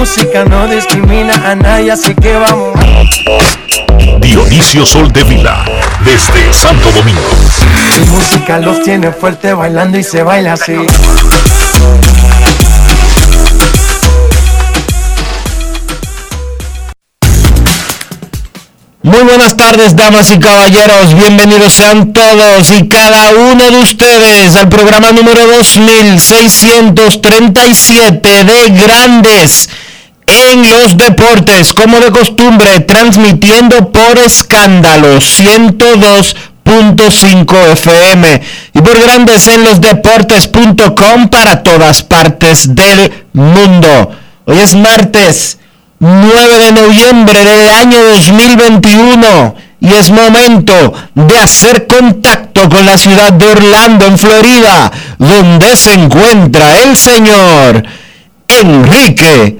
Música no discrimina a nadie, así que vamos. Dionisio Sol de Vila, desde Santo Domingo. Mi música los tiene fuerte bailando y se baila así. Muy buenas tardes, damas y caballeros. Bienvenidos sean todos y cada uno de ustedes al programa número 2637 de Grandes en los Deportes, como de costumbre, transmitiendo por escándalo 102.5 FM y por Grandes en los Deportes.com para todas partes del mundo. Hoy es martes 9 de noviembre del año 2021 y es momento de hacer contacto con la ciudad de Orlando, en Florida, donde se encuentra el señor Enrique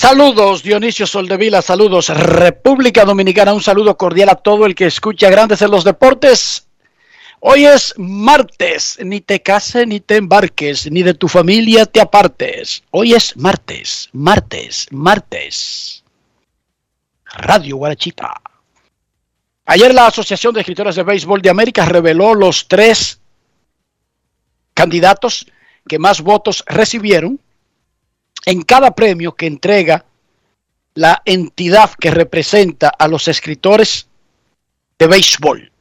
Saludos Dionisio Soldevila, saludos República Dominicana, un saludo cordial a todo el que escucha Grandes en los Deportes. Hoy es martes, ni te cases ni te embarques, ni de tu familia te apartes. Hoy es martes, martes, martes. Radio Guarachita. Ayer la Asociación de Escritores de Béisbol de América reveló los tres candidatos que más votos recibieron en cada premio que entrega la entidad que representa a los escritores de béisbol.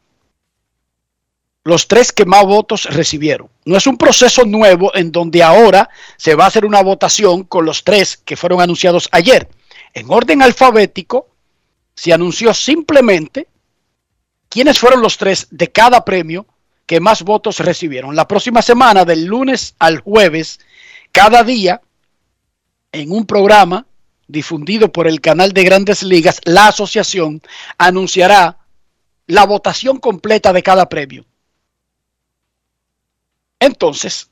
Los tres que más votos recibieron. No es un proceso nuevo en donde ahora se va a hacer una votación con los tres que fueron anunciados ayer. En orden alfabético se anunció simplemente quiénes fueron los tres de cada premio que más votos recibieron. La próxima semana, del lunes al jueves, cada día, en un programa difundido por el canal de Grandes Ligas, la asociación anunciará la votación completa de cada premio. Entonces,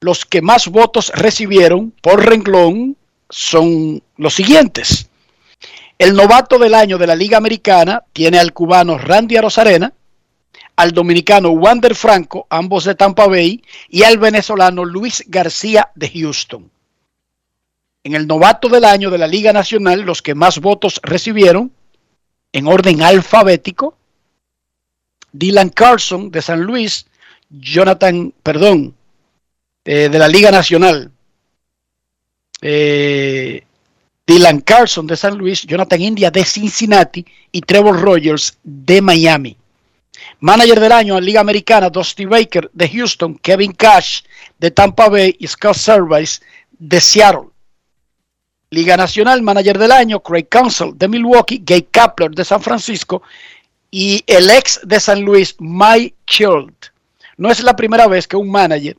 los que más votos recibieron por renglón son los siguientes. El novato del año de la Liga Americana tiene al cubano Randy Arozarena, al dominicano Wander Franco, ambos de Tampa Bay, y al venezolano Luis García de Houston. En el novato del año de la Liga Nacional, los que más votos recibieron, en orden alfabético, Dylan Carlson de San Luis, Jonathan, perdón, eh, de la Liga Nacional, eh, Dylan Carlson de San Luis, Jonathan India de Cincinnati y Trevor Rogers de Miami. Manager del año en Liga Americana, Dusty Baker de Houston, Kevin Cash de Tampa Bay y Scott Service de Seattle. Liga Nacional, Manager del año, Craig Council de Milwaukee, Gay Kapler de San Francisco y el ex de San Luis, Mike Child. No es la primera vez que un manager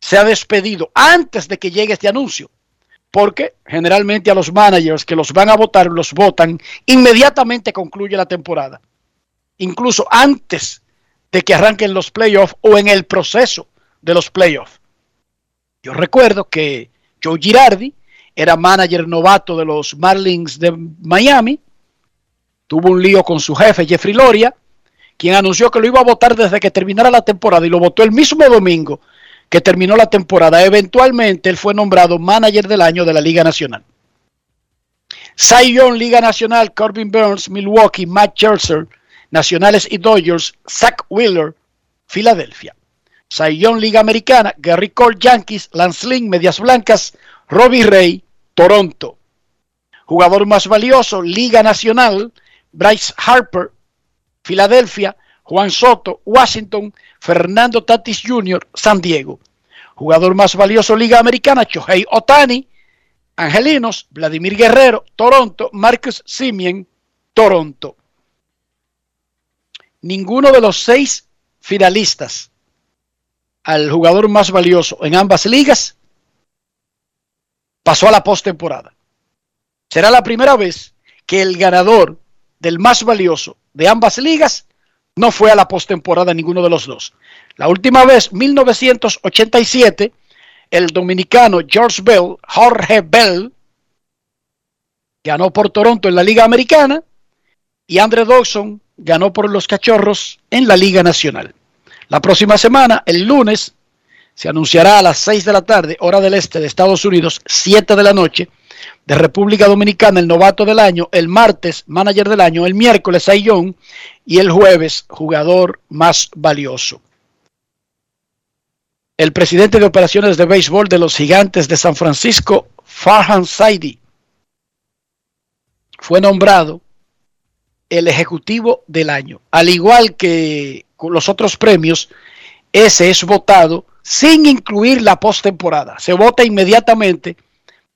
se ha despedido antes de que llegue este anuncio porque generalmente a los managers que los van a votar los votan inmediatamente concluye la temporada. Incluso antes de que arranquen los playoffs o en el proceso de los playoffs. Yo recuerdo que Joe Girardi era manager novato de los Marlins de Miami, tuvo un lío con su jefe Jeffrey Loria, quien anunció que lo iba a votar desde que terminara la temporada y lo votó el mismo domingo que terminó la temporada. Eventualmente él fue nombrado manager del año de la Liga Nacional. Cy Young, Liga Nacional, Corbin Burns, Milwaukee, Matt Scherzer, Nacionales y Dodgers, Zach Wheeler, Filadelfia. Cy Young, Liga Americana, Gary Cole, Yankees, Lance Lynn, Medias Blancas, Robbie Ray, Toronto. Jugador más valioso, Liga Nacional, Bryce Harper, Filadelfia, Juan Soto, Washington, Fernando Tatis Jr., San Diego. Jugador más valioso, Liga Americana, Shohei Otani, Angelinos, Vladimir Guerrero, Toronto, Marcus Simien, Toronto. Ninguno de los seis finalistas al jugador más valioso en ambas ligas pasó a la postemporada. Será la primera vez que el ganador del más valioso de ambas ligas no fue a la postemporada ninguno de los dos. La última vez, 1987, el dominicano George Bell, Jorge Bell, ganó por Toronto en la Liga Americana y Andre Dawson ganó por los Cachorros en la Liga Nacional. La próxima semana, el lunes, se anunciará a las 6 de la tarde, hora del este de Estados Unidos, 7 de la noche, de República Dominicana, el novato del año, el martes, manager del año, el miércoles, Young y el jueves, jugador más valioso. El presidente de operaciones de béisbol de los gigantes de San Francisco, Farhan Saidi, fue nombrado el ejecutivo del año. Al igual que los otros premios, ese es votado sin incluir la postemporada. Se vota inmediatamente,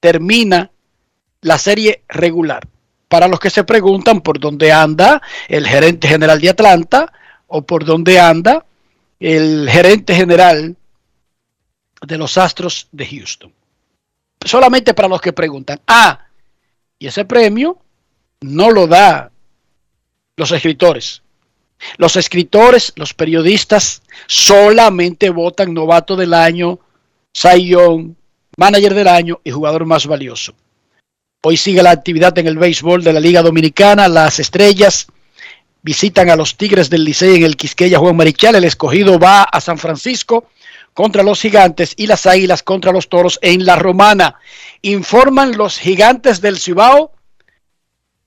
termina la serie regular. Para los que se preguntan por dónde anda el gerente general de Atlanta o por dónde anda el gerente general de los Astros de Houston. Solamente para los que preguntan. Ah, y ese premio no lo da los escritores. Los escritores, los periodistas, solamente votan novato del año, Sayón, manager del año y jugador más valioso. Hoy sigue la actividad en el béisbol de la Liga Dominicana. Las estrellas visitan a los Tigres del Licey en el Quisqueya Juan Marichal. El escogido va a San Francisco contra los gigantes y las águilas contra los toros en la romana. Informan los gigantes del Cibao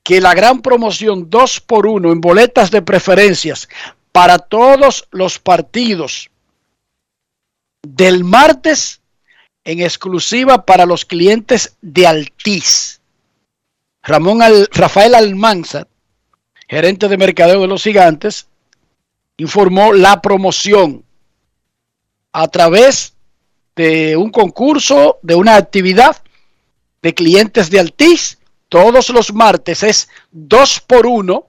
que la gran promoción 2 por 1 en boletas de preferencias para todos los partidos del martes en exclusiva para los clientes de Altiz. Ramón Rafael Almanza, gerente de mercadeo de los gigantes, informó la promoción a través de un concurso, de una actividad de clientes de Altiz. Todos los martes es dos por uno.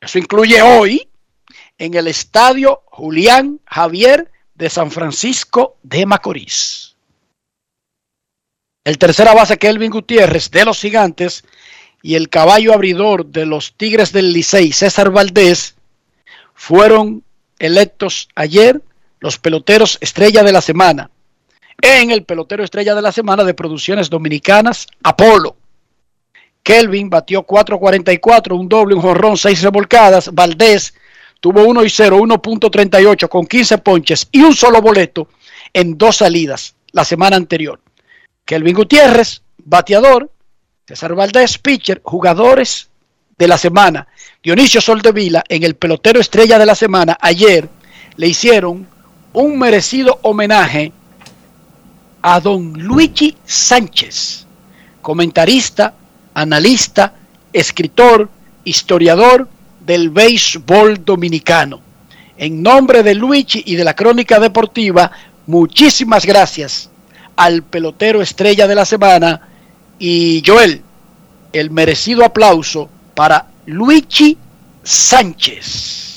Eso incluye hoy en el estadio Julián Javier de San Francisco de Macorís. El tercera base Kelvin Gutiérrez de los Gigantes y el caballo abridor de los Tigres del Licey, César Valdés, fueron electos ayer los peloteros estrella de la semana. En el pelotero estrella de la semana de producciones dominicanas, Apolo. Kelvin batió 4.44, un doble, un jorrón, seis revolcadas. Valdés tuvo 1 y 0, 1.38 con 15 ponches y un solo boleto en dos salidas la semana anterior. Kelvin Gutiérrez, bateador. César Valdés, pitcher, jugadores de la semana. Dionisio Soldevila en el pelotero estrella de la semana ayer le hicieron un merecido homenaje a don Luigi Sánchez, comentarista, analista, escritor, historiador del béisbol dominicano. En nombre de Luigi y de la Crónica Deportiva, muchísimas gracias al pelotero estrella de la semana y Joel, el merecido aplauso para Luigi Sánchez.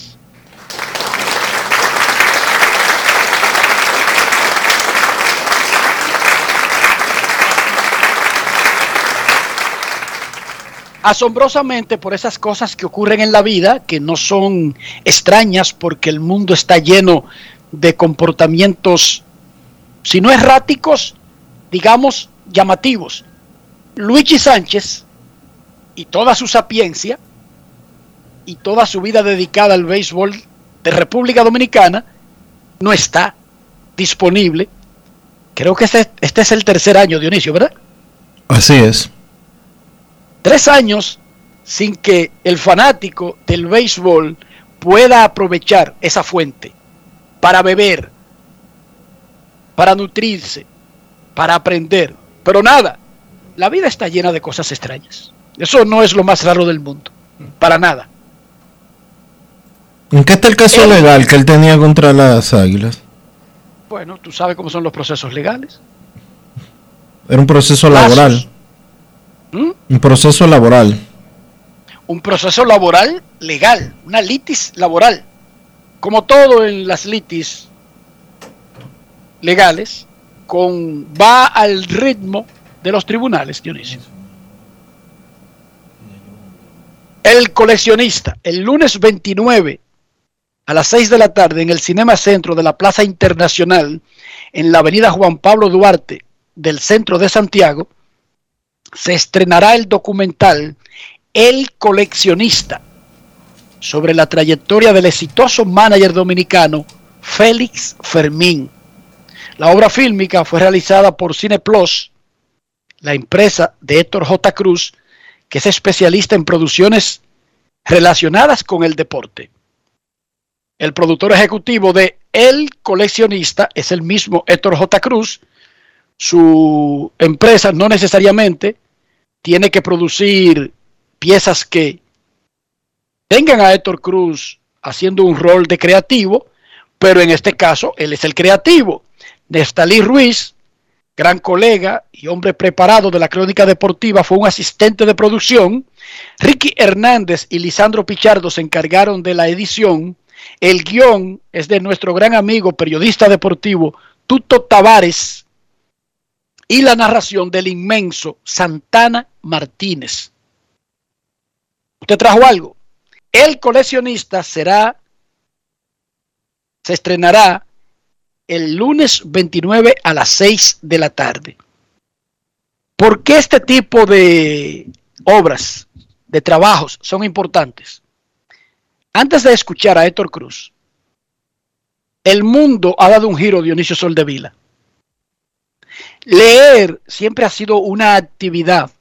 Asombrosamente por esas cosas que ocurren en la vida, que no son extrañas porque el mundo está lleno de comportamientos, si no erráticos, digamos llamativos. Luigi Sánchez y toda su sapiencia y toda su vida dedicada al béisbol de República Dominicana no está disponible. Creo que este, este es el tercer año, Dionisio, ¿verdad? Así es. Tres años sin que el fanático del béisbol pueda aprovechar esa fuente para beber, para nutrirse, para aprender. Pero nada, la vida está llena de cosas extrañas. Eso no es lo más raro del mundo, para nada. ¿En qué está el caso legal que él tenía contra las águilas? Bueno, tú sabes cómo son los procesos legales. Era un proceso laboral. Un proceso laboral. Un proceso laboral legal, una litis laboral. Como todo en las litis legales, con, va al ritmo de los tribunales, Dionisio. El coleccionista, el lunes 29 a las 6 de la tarde en el Cinema Centro de la Plaza Internacional, en la avenida Juan Pablo Duarte del centro de Santiago, se estrenará el documental El coleccionista sobre la trayectoria del exitoso manager dominicano Félix Fermín. La obra fílmica fue realizada por Cineplus, la empresa de Héctor J. Cruz, que es especialista en producciones relacionadas con el deporte. El productor ejecutivo de El coleccionista es el mismo Héctor J. Cruz. Su empresa no necesariamente tiene que producir piezas que tengan a Héctor Cruz haciendo un rol de creativo, pero en este caso él es el creativo. Nestalí Ruiz, gran colega y hombre preparado de la crónica deportiva, fue un asistente de producción. Ricky Hernández y Lisandro Pichardo se encargaron de la edición. El guion es de nuestro gran amigo periodista deportivo Tuto Tavares y la narración del inmenso Santana Martínez. ¿Usted trajo algo? El coleccionista será, se estrenará el lunes 29 a las 6 de la tarde. ¿Por qué este tipo de obras, de trabajos, son importantes? Antes de escuchar a Héctor Cruz, el mundo ha dado un giro, Dionisio Soldevila. Leer siempre ha sido una actividad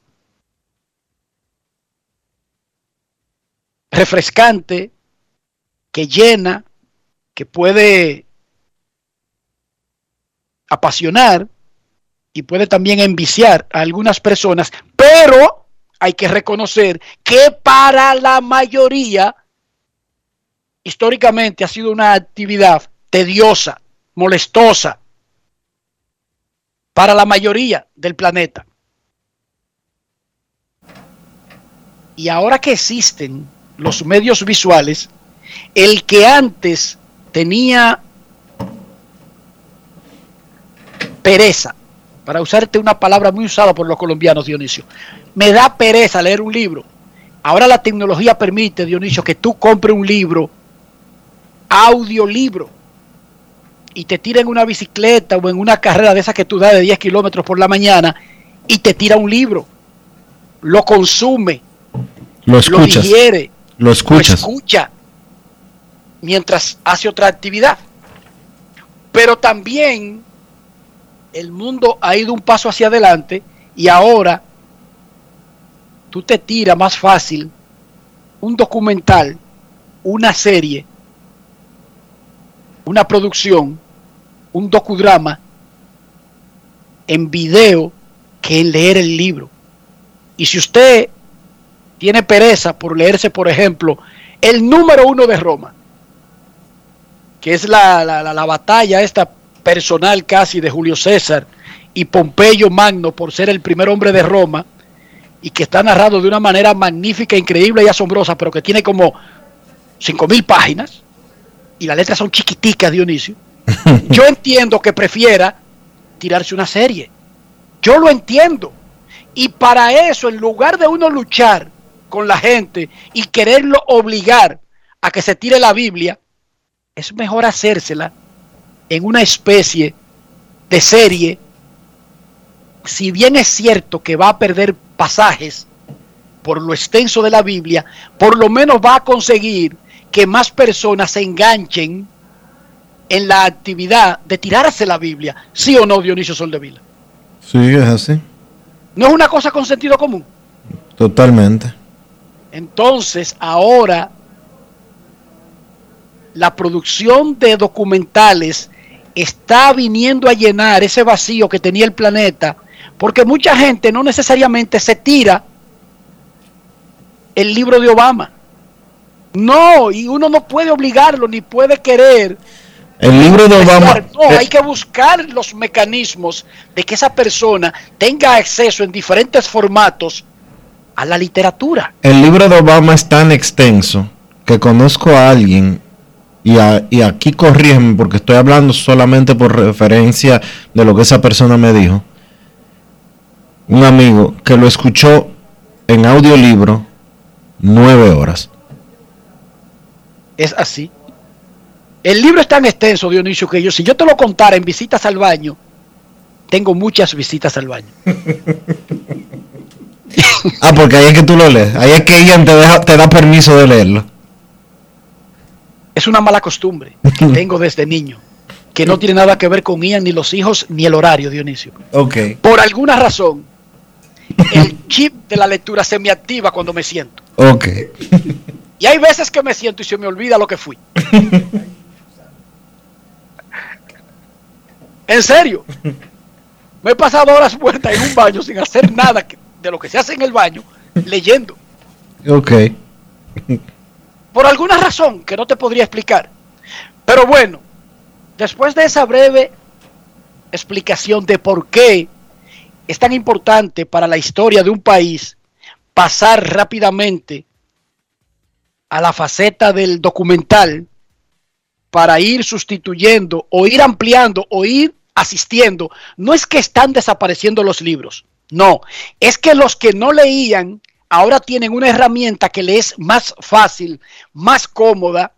refrescante, que llena, que puede apasionar y puede también enviciar a algunas personas, pero hay que reconocer que para la mayoría históricamente ha sido una actividad tediosa, molestosa, para la mayoría del planeta. Y ahora que existen los medios visuales, el que antes tenía pereza, para usarte una palabra muy usada por los colombianos, Dionisio, me da pereza leer un libro. Ahora la tecnología permite, Dionisio, que tú compres un libro, audiolibro, y te tira en una bicicleta o en una carrera de esas que tú das de 10 kilómetros por la mañana, y te tira un libro, lo consume, Lo lo escuchas. digiere, Lo lo escucha mientras hace otra actividad. Pero también el mundo ha ido un paso hacia adelante y ahora tú te tiras más fácil un documental, una serie, una producción, un docudrama en video que leer el libro. Y si usted tiene pereza por leerse, por ejemplo, el número uno de Roma, que es la, la, la, la batalla esta personal casi de Julio César y Pompeyo Magno por ser el primer hombre de Roma, y que está narrado de una manera magnífica, increíble y asombrosa, pero que tiene como cinco mil páginas, y las letras son chiquiticas, Dionisio. Yo entiendo que prefiera tirarse una serie. Yo lo entiendo. Y para eso, en lugar de uno luchar con la gente y quererlo obligar a que se tire la Biblia, es mejor hacérsela en una especie de serie. Si bien es cierto que va a perder pasajes por lo extenso de la Biblia, por lo menos va a conseguir que más personas se enganchen en la actividad de tirarse la Biblia. ¿Sí o no, Dionisio Soldevila? Sí, es así. ¿No es una cosa con sentido común? Totalmente. Entonces, ahora la producción de documentales está viniendo a llenar ese vacío que tenía el planeta, porque mucha gente no necesariamente se tira el libro de Obama. No, y uno no puede obligarlo ni puede querer. El libro de Obama. No, hay que buscar los mecanismos de que esa persona tenga acceso en diferentes formatos a la literatura. El libro de Obama es tan extenso que conozco a alguien, y, y aquí corrígeme porque estoy hablando solamente por referencia de lo que esa persona me dijo. Un amigo que lo escuchó en audiolibro nueve horas. Es así. El libro es tan extenso, Dionisio, que yo, si yo te lo contara en visitas al baño, tengo muchas visitas al baño. ah, porque ahí es que tú lo lees. Ahí es que Ian te, deja, te da permiso de leerlo. Es una mala costumbre que tengo desde niño, que no tiene nada que ver con Ian, ni los hijos, ni el horario, Dionisio. Ok. Por alguna razón, el chip de la lectura se me activa cuando me siento. Ok. Y hay veces que me siento y se me olvida lo que fui. en serio. Me he pasado horas muertas en un baño sin hacer nada de lo que se hace en el baño, leyendo. Ok. Por alguna razón que no te podría explicar. Pero bueno, después de esa breve explicación de por qué es tan importante para la historia de un país pasar rápidamente a la faceta del documental para ir sustituyendo o ir ampliando o ir asistiendo. No es que están desapareciendo los libros, no, es que los que no leían ahora tienen una herramienta que les es más fácil, más cómoda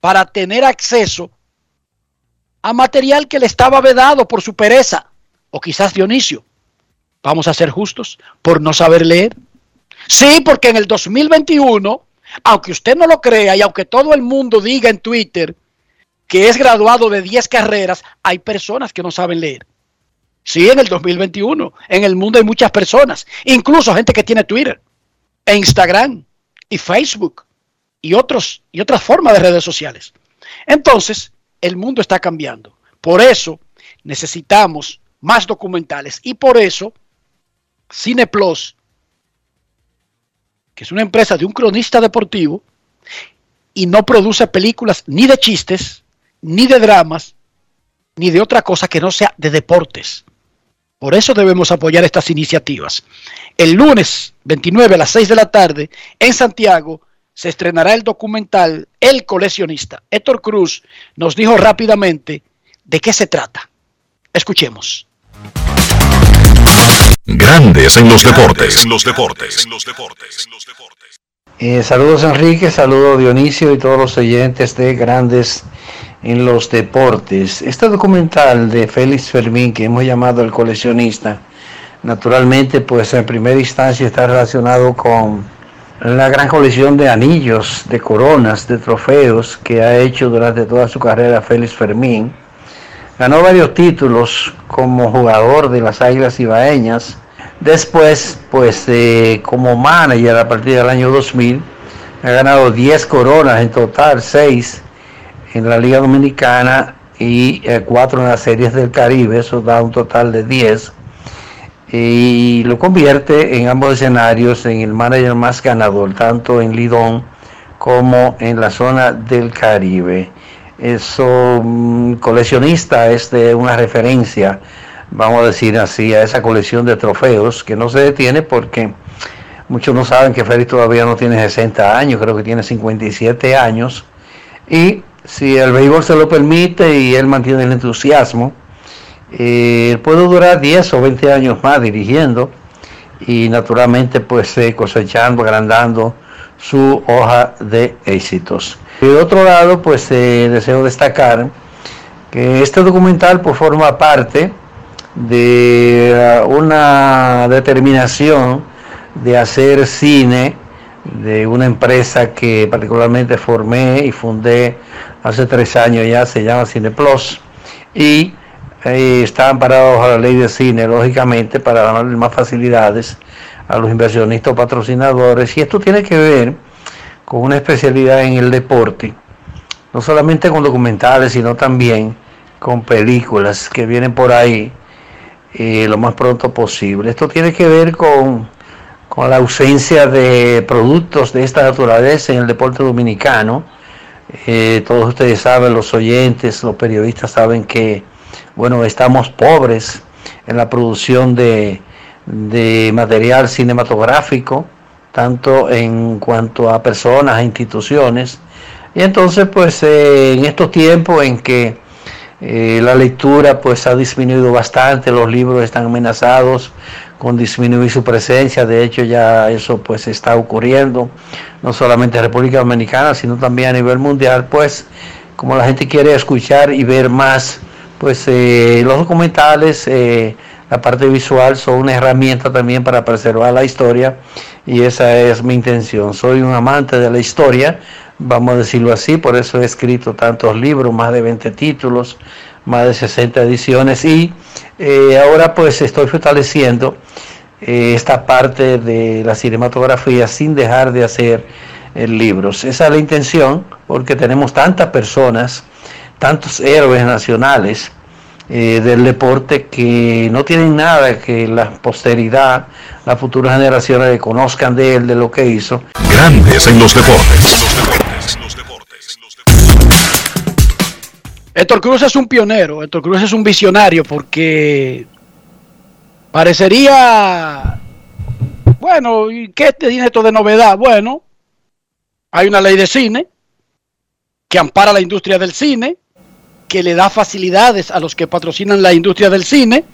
para tener acceso a material que le estaba vedado por su pereza o quizás Dionisio. Vamos a ser justos por no saber leer. Sí, porque en el 2021 aunque usted no lo crea y aunque todo el mundo diga en Twitter que es graduado de 10 carreras, hay personas que no saben leer. Sí, en el 2021, en el mundo hay muchas personas, incluso gente que tiene Twitter, e Instagram, y Facebook, y, otros, y otras formas de redes sociales. Entonces, el mundo está cambiando. Por eso necesitamos más documentales y por eso Cineplus que es una empresa de un cronista deportivo y no produce películas ni de chistes, ni de dramas, ni de otra cosa que no sea de deportes. Por eso debemos apoyar estas iniciativas. El lunes 29 a las 6 de la tarde en Santiago se estrenará el documental El coleccionista. Héctor Cruz nos dijo rápidamente de qué se trata. Escuchemos. Grandes en los deportes. En los deportes. En los deportes. Eh, saludos Enrique, saludos Dionisio y todos los oyentes de Grandes en los deportes. Este documental de Félix Fermín que hemos llamado El coleccionista, naturalmente pues en primera instancia está relacionado con la gran colección de anillos, de coronas, de trofeos que ha hecho durante toda su carrera Félix Fermín Ganó varios títulos como jugador de las Águilas Ibaeñas. Después, pues eh, como manager a partir del año 2000, ha ganado 10 coronas en total, 6 en la Liga Dominicana y 4 eh, en las series del Caribe, eso da un total de 10. Y lo convierte en ambos escenarios en el manager más ganador, tanto en Lidón como en la zona del Caribe eso mm, coleccionista es de una referencia, vamos a decir así, a esa colección de trofeos que no se detiene porque muchos no saben que Félix todavía no tiene 60 años, creo que tiene 57 años. Y si el béisbol se lo permite y él mantiene el entusiasmo, eh, puede durar 10 o 20 años más dirigiendo. y naturalmente pues eh, cosechando, agrandando su hoja de éxitos. De otro lado, pues eh, deseo destacar que este documental pues forma parte de una determinación de hacer cine de una empresa que particularmente formé y fundé hace tres años ya, se llama Cineplus, y eh, está amparado a la ley de cine, lógicamente, para darle más facilidades a los inversionistas patrocinadores, y esto tiene que ver con una especialidad en el deporte, no solamente con documentales, sino también con películas que vienen por ahí eh, lo más pronto posible. Esto tiene que ver con, con la ausencia de productos de esta naturaleza en el deporte dominicano. Eh, todos ustedes saben, los oyentes, los periodistas saben que, bueno, estamos pobres en la producción de, de material cinematográfico, tanto en cuanto a personas, e instituciones. Y entonces, pues, eh, en estos tiempos en que eh, la lectura pues ha disminuido bastante, los libros están amenazados con disminuir su presencia, de hecho ya eso pues está ocurriendo, no solamente en República Dominicana, sino también a nivel mundial, pues como la gente quiere escuchar y ver más, pues eh, los documentales, la parte visual son una herramienta también para preservar la historia y esa es mi intención. Soy un amante de la historia, vamos a decirlo así, por eso he escrito tantos libros, más de 20 títulos, más de 60 ediciones y eh, ahora pues estoy fortaleciendo eh, esta parte de la cinematografía sin dejar de hacer eh, libros. Esa es la intención porque tenemos tantas personas, tantos héroes nacionales del deporte que no tienen nada que la posteridad, las futuras generaciones conozcan de él, de lo que hizo. Grandes en los deportes. Héctor Cruz es un pionero, Héctor Cruz es un visionario porque parecería, bueno, ¿qué tiene esto de novedad? Bueno, hay una ley de cine que ampara la industria del cine, que le da facilidades a los que patrocinan la industria del cine,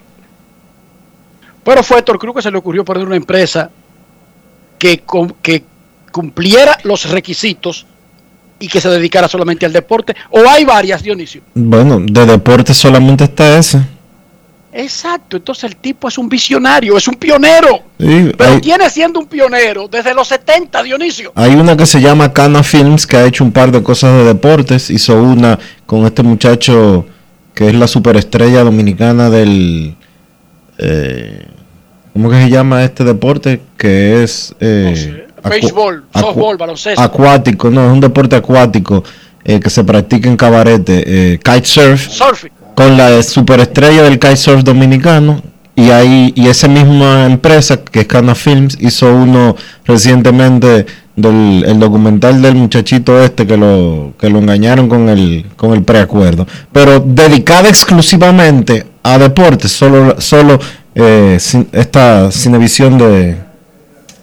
pero fue Héctor Cruz que se le ocurrió poner una empresa que, que cumpliera los requisitos y que se dedicara solamente al deporte? ¿O hay varias, Dionisio? Bueno, de deporte solamente está esa. Exacto, entonces el tipo es un visionario, es un pionero. pero tiene siendo un pionero desde los 70, Dionisio. Hay una que se llama Cana Films que ha hecho un par de cosas de deportes. Hizo una con este muchacho que es la superestrella dominicana del... Eh, ¿Cómo que se llama este deporte? Que es... Eh, Béisbol, softball, baloncesto. Acuático, no, es un deporte acuático eh, que se practica en cabarete. Eh, kitesurf. Con la superestrella del kitesurf dominicano. Y ahí, y esa misma empresa, que es Cana Films, hizo uno recientemente del el documental del muchachito este que lo, que lo engañaron con el, con el preacuerdo. Pero dedicada exclusivamente a deportes, solo, solo eh, esta cinevisión de,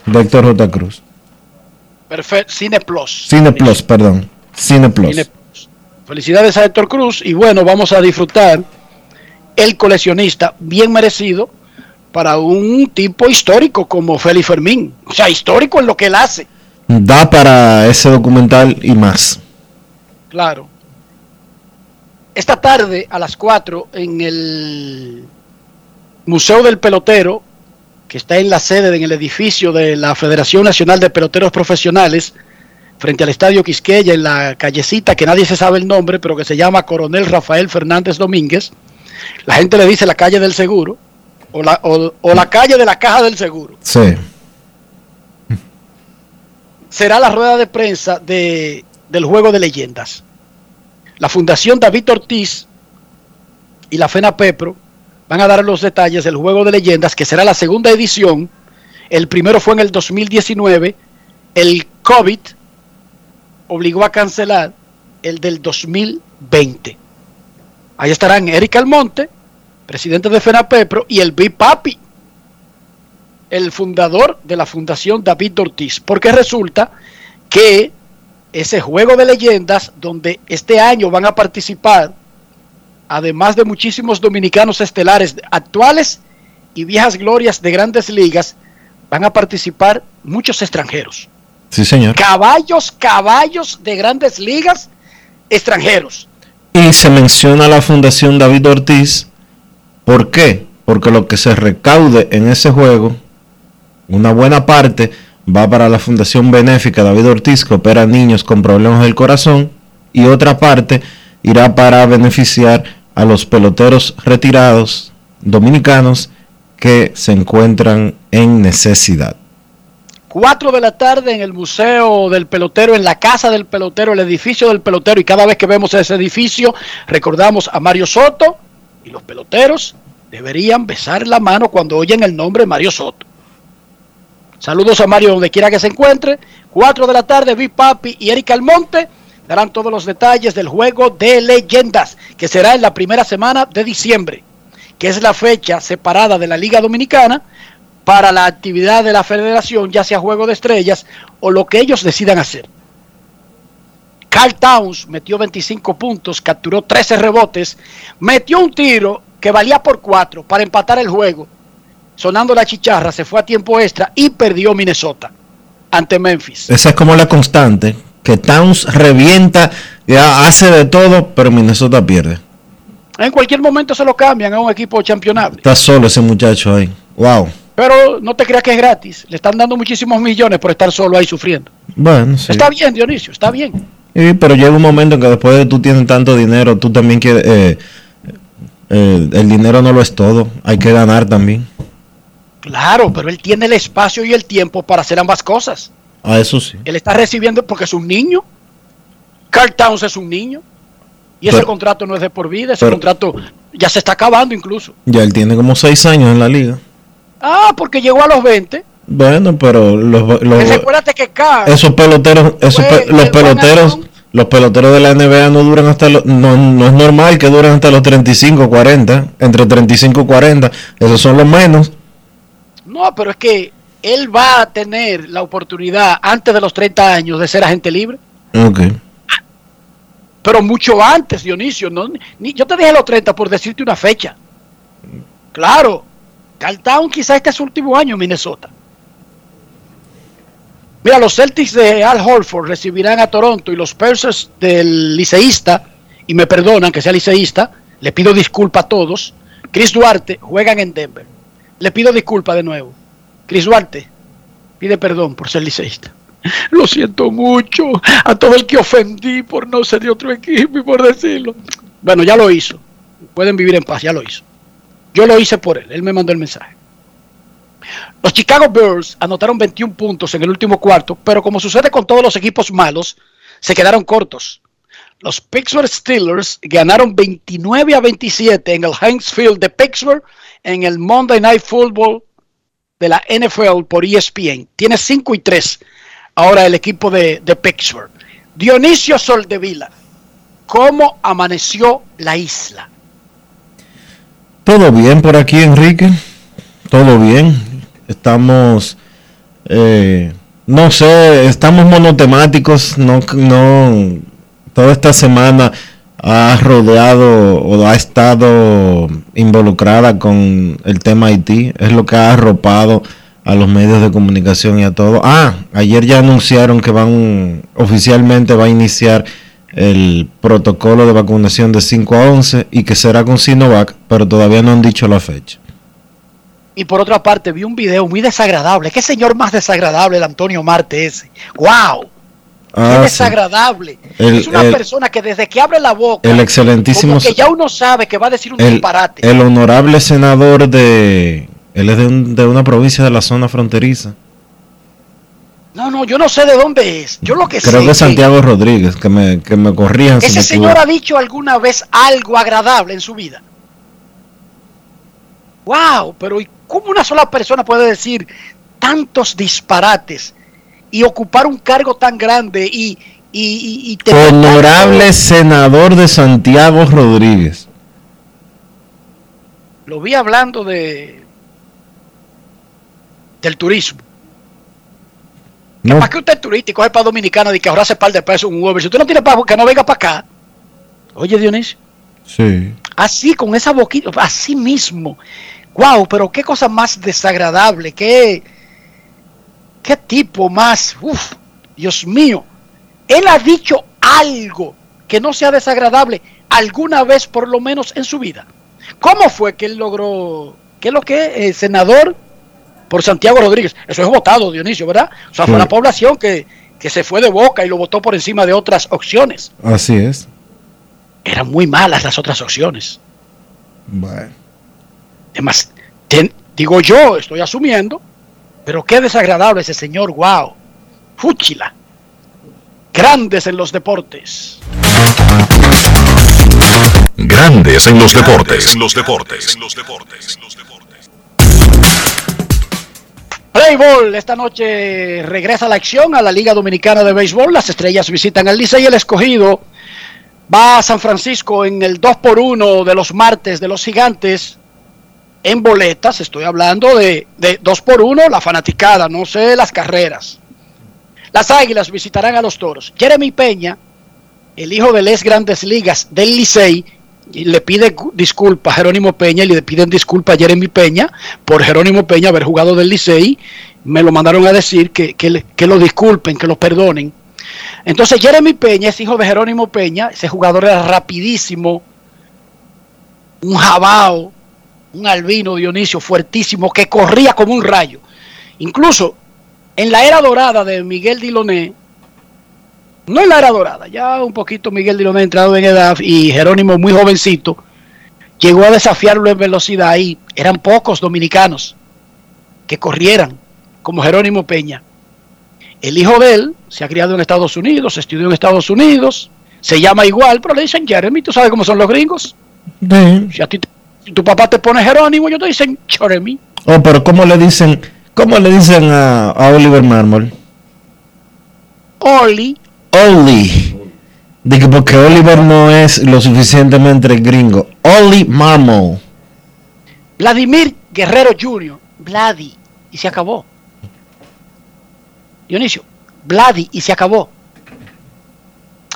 de Héctor J. Cruz. Perfecto, Cine Plus. Cine Plus, perdón. Cine Plus. Felicidades a Héctor Cruz y bueno, vamos a disfrutar el coleccionista bien merecido para un tipo histórico como Félix Fermín. O sea, histórico en lo que él hace. Da para ese documental y más. Claro. Esta tarde a las 4 en el Museo del Pelotero que está en la sede, en el edificio de la Federación Nacional de Peloteros Profesionales, frente al Estadio Quisqueya, en la callecita que nadie se sabe el nombre, pero que se llama Coronel Rafael Fernández Domínguez. La gente le dice la calle del seguro, o la, o, la calle de la caja del seguro. Sí. Será la rueda de prensa de, del juego de leyendas. La Fundación David Ortiz y la FENA Pepro van a dar los detalles del juego de leyendas, que será la segunda edición. El primero fue en el 2019. El COVID obligó a cancelar el del 2020. Ahí estarán Eric Almonte, presidente de FENAPEPRO, y el Big Papi, el fundador de la Fundación David Ortiz. Porque resulta que ese juego de leyendas, donde este año van a participar además de muchísimos dominicanos estelares actuales y viejas glorias de grandes ligas, van a participar muchos extranjeros. Sí, señor. Caballos, caballos de grandes ligas extranjeros. Y se menciona la Fundación David Ortiz. ¿Por qué? Porque lo que se recaude en ese juego, una buena parte va para la Fundación Benéfica David Ortiz, que opera niños con problemas del corazón, y otra parte irá para beneficiar a los peloteros retirados dominicanos que se encuentran en necesidad. 4 de la tarde en el Museo del Pelotero, en la Casa del Pelotero, el edificio del pelotero, y cada vez que vemos ese edificio recordamos a Mario Soto y los peloteros deberían besar la mano cuando oyen el nombre Mario Soto. Saludos a Mario donde quiera que se encuentre. 4 de la tarde, Big Papi y Erika Almonte darán todos los detalles del juego de leyendas, que será en la primera semana de diciembre, que es la fecha separada de la Liga Dominicana para la actividad de la federación, ya sea juego de estrellas o lo que ellos decidan hacer. Carl Towns metió 25 puntos, capturó 13 rebotes, metió un tiro que valía por 4 para empatar el juego. Sonando la chicharra, se fue a tiempo extra y perdió Minnesota ante Memphis. Esa es como la constante, que Towns revienta, ya hace de todo, pero Minnesota pierde. En cualquier momento se lo cambian a un equipo championable. Está solo ese muchacho ahí. Wow. Pero no te creas que es gratis. Le están dando muchísimos millones por estar solo ahí sufriendo. Bueno, sí. Está bien, Dionisio, está bien. Sí, pero llega un momento en que después de tú tienes tanto dinero, tú también quieres... eh, eh, el dinero no lo es todo, hay que ganar también. Claro, pero él tiene el espacio y el tiempo para hacer ambas cosas. A eso sí. Él está recibiendo porque es un niño. Carl Towns es un niño. Y ese contrato no es de por vida, ese pero- contrato ya se está acabando incluso. Ya él tiene como seis años en la liga. Ah, porque llegó a los 20. Bueno, pero los, los- recuérdate que esos peloteros, esos Fue pe- los peloteros, los peloteros de la NBA no duran hasta los, no, no es normal que duren hasta los 35, 40, entre 35 y 40, esos son los menos. no, pero es que él va a tener la oportunidad antes de los 30 años de ser agente libre. Ok. Pero mucho antes, Dionisio. No, ni, yo te dije los 30 por decirte una fecha. Claro, Carl Towns quizás este es su último año en Minnesota. Mira, los Celtics de Al Horford recibirán a Toronto y los Pacers del liceísta, y me perdonan que sea liceísta, le pido disculpa a todos. Chris Duarte juegan en Denver. Le pido disculpa de nuevo. Chris Duarte pide perdón por ser liceísta. Lo siento mucho a todo el que ofendí por no ser de otro equipo y por decirlo. Bueno, ya lo hizo. Pueden vivir en paz, ya lo hizo. Yo lo hice por él, él me mandó el mensaje. Los Chicago Bears anotaron 21 puntos en el último cuarto, pero como sucede con todos los equipos malos, se quedaron cortos. Los Pittsburgh Steelers ganaron 29 a 27 en el Heinz Field de Pittsburgh en el Monday Night Football de la NFL por ESPN. Tiene 5 y 3 ahora el equipo de, de Pittsburgh. Dionisio Soldevila, ¿cómo amaneció la isla? Todo bien por aquí, Enrique. Todo bien. Estamos, eh, no sé, estamos monotemáticos. No, no, toda esta semana ha rodeado o ha estado involucrada con el tema Haití. Es lo que ha arropado a los medios de comunicación y a todo. Ah, ayer ya anunciaron que van, oficialmente va a iniciar el protocolo de vacunación de 5 a 11 y que será con Sinovac, pero todavía no han dicho la fecha. Y por otra parte, vi un video muy desagradable. ¿Qué señor más desagradable el Antonio Marte ese? ¡Wow! ¡Qué Ah, desagradable! El- es una el- persona que desde que abre la boca, El excelentísimo, como que ya uno sabe que va a decir un el, disparate. el honorable senador de, él es de, un- de una provincia de la zona fronteriza. No, no, yo no sé de dónde es. Yo lo que sé Creo que es Santiago Rodríguez, que me, que me corrijan ese señor ha dicho alguna vez algo agradable en su vida. ¡Wow! Pero ¿y cómo una sola persona puede decir tantos disparates y ocupar un cargo tan grande y, y, y- y Honorable senador de Santiago Rodríguez. Lo vi hablando de del turismo. No, ¿Para qué usted es turista y coge para Dominicana y que ahorrarse par de pesos un Uber? Si usted no tiene para que no venga para acá. Oye, Dionisio, sí. así con esa boquita, así mismo. Wow, pero qué cosa más desagradable, qué qué tipo más, uf, Dios mío. Él ha dicho algo que no sea desagradable alguna vez por lo menos en su vida. ¿Cómo fue que él logró, qué es lo que es, senador por Santiago Rodríguez? Eso es votado, Dionisio, ¿verdad? O sea, fue la población que, que se fue de boca y lo votó por encima de otras opciones. Así es. Eran muy malas las otras opciones. Bueno. Además, ten- digo yo, estoy asumiendo, pero qué desagradable ese señor, wow. Fúchila. Grandes en los deportes. Grandes en los deportes. En los deportes. En los deportes. Playball, esta noche regresa la acción a la Liga Dominicana de Béisbol. Las estrellas visitan al Licey y el escogido va a San Francisco en el 2 por 1 de los martes de los gigantes en boletas. Estoy hablando de, de 2 por 1 la fanaticada, no sé las carreras. Las águilas visitarán a los toros. Jeremy Peña, el hijo de Les Grandes Ligas del Licey, y le pide cu- disculpas a Jerónimo Peña y le piden disculpas a Jeremy Peña por Jerónimo Peña haber jugado del Licey. Me lo mandaron a decir que, que lo disculpen, que lo perdonen. Entonces Jeremy Peña es hijo de Jerónimo Peña, ese jugador era rapidísimo, un jabao, un albino Dionisio fuertísimo que corría como un rayo. Incluso en la era dorada de Miguel Diloné, no en la era dorada, ya un poquito Miguel Diloné entrado en edad y Jerónimo muy jovencito, llegó a desafiarlo en velocidad y eran pocos dominicanos que corrieran como Jerónimo Peña. El hijo de él se ha criado en Estados Unidos, estudió en Estados Unidos, se llama igual, pero le dicen Jeremy, ¿tú sabes cómo son los gringos? Sí. Si a ti te- si tu papá te pone Jerónimo, ellos te dicen Jeremy. Oh, pero ¿cómo le dicen, cómo le dicen a, a Oliver Marmol? Oli, Oli. Que porque Oliver no es lo suficientemente gringo. Oli Marmol. Vladimir Guerrero Jr., Vladi, y se acabó. Dionisio, Vladi, y se acabó.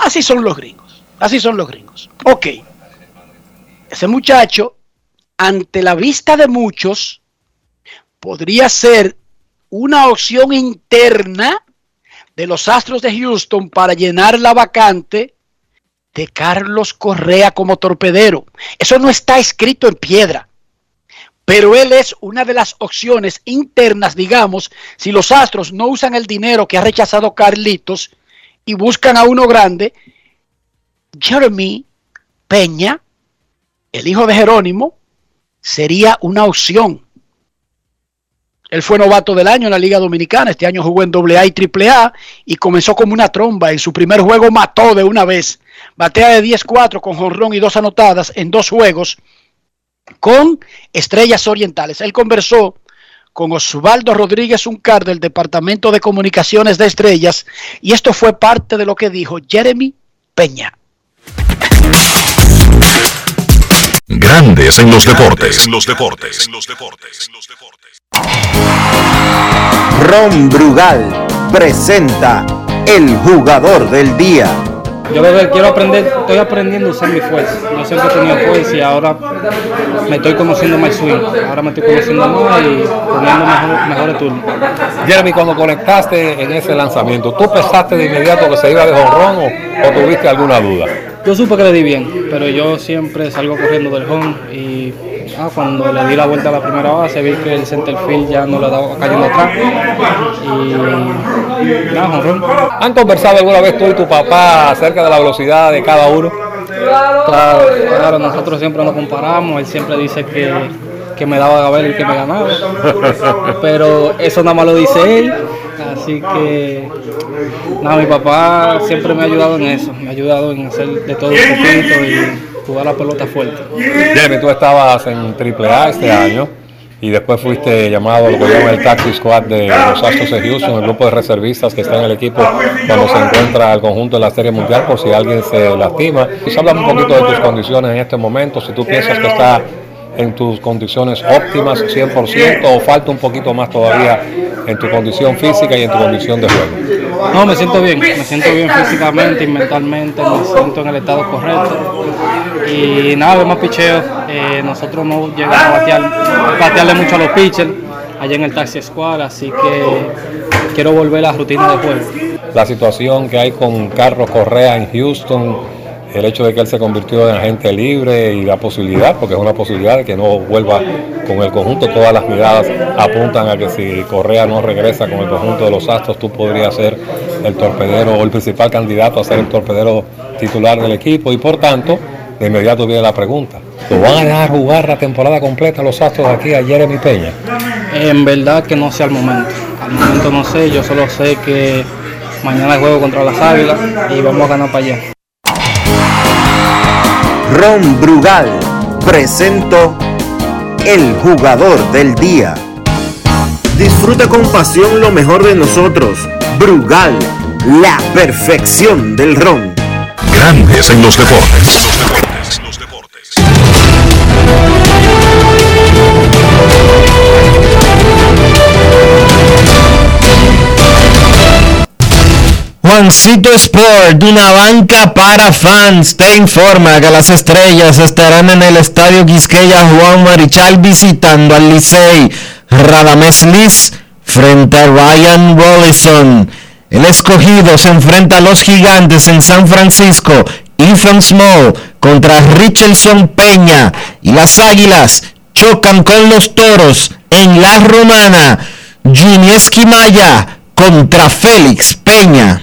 Así son los gringos, así son los gringos. Ok, ese muchacho, ante la vista de muchos, podría ser una opción interna de los Astros de Houston para llenar la vacante de Carlos Correa como torpedero. Eso no está escrito en piedra pero él es una de las opciones internas, digamos, si los Astros no usan el dinero que ha rechazado Carlitos y buscan a uno grande, Jeremy Peña, el hijo de Jerónimo, sería una opción. Él fue novato del año en la Liga Dominicana, este año jugó en AA y AAA y comenzó como una tromba. En su primer juego mató de una vez. Batea de 10-4 con jonrón y dos anotadas en dos juegos con Estrellas Orientales. Él conversó con Osvaldo Rodríguez Uncar del Departamento de Comunicaciones de Estrellas y esto fue parte de lo que dijo Jeremy Peña. Grandes en los deportes. En los deportes. En los deportes. Ron Brugal presenta el jugador del día. Yo lo que quiero aprender, estoy aprendiendo a usar mi fuerza. Yo siempre he tenido fuerza y ahora me estoy conociendo más swing. Ahora me estoy conociendo más y poniendo mejor, mejores turnos. Jeremy, cuando conectaste en ese lanzamiento, ¿tú pensaste de inmediato que se iba de jonrón o, o tuviste alguna duda? Yo supe que le di bien, pero yo siempre salgo corriendo del home y ah, cuando le di la vuelta a la primera base vi que el center field ya no le estaba cayendo atrás. Y nada, jonrón. ¿Han conversado alguna vez tú y tu papá acerca de la velocidad de cada uno? Claro, claro, nosotros siempre nos comparamos, él siempre dice que, que me daba a ver el que me ganaba, pero eso nada más lo dice él, así que nada, mi papá siempre me ha ayudado en eso, me ha ayudado en hacer de todo un poquito y jugar la pelota fuerte. Jeremy, tú estabas en AAA este año y después fuiste llamado lo que llaman el Taxi Squad de los Astros de Houston, el grupo de reservistas que está en el equipo cuando se encuentra el conjunto de la Serie Mundial por si alguien se lastima. Quizá háblame un poquito de tus condiciones en este momento, si tú piensas que está en tus condiciones óptimas 100% o falta un poquito más todavía en tu condición física y en tu condición de juego. No, me siento bien, me siento bien físicamente y mentalmente, me siento en el estado correcto. Y nada, vemos picheo, eh, nosotros no llegamos a batear, batearle mucho a los pitchers allá en el Taxi Squad, así que quiero volver a la rutina de juego. La situación que hay con Carlos Correa en Houston, el hecho de que él se convirtió en agente libre y la posibilidad, porque es una posibilidad de que no vuelva con el conjunto, todas las miradas apuntan a que si Correa no regresa con el conjunto de los Astros, tú podrías ser el torpedero o el principal candidato a ser el torpedero titular del equipo y por tanto, de inmediato viene la pregunta, ¿lo van a dejar jugar la temporada completa los Astros aquí a Jeremy Peña? En verdad que no sé al momento, al momento no sé, yo solo sé que mañana juego contra las Águilas y vamos a ganar para allá. Ron Brugal presento el jugador del día. Disfruta con pasión lo mejor de nosotros. Brugal, la perfección del ron. Grandes en los deportes. Juancito Sport, una banca para fans, te informa que las estrellas estarán en el Estadio Quisqueya Juan Marichal visitando al Licey. Radamés Liz frente a Ryan Rollison. El escogido se enfrenta a los gigantes en San Francisco. Ethan Small contra Richardson Peña. Y las águilas chocan con los toros en la romana. Junior Esquimaya contra Félix Peña.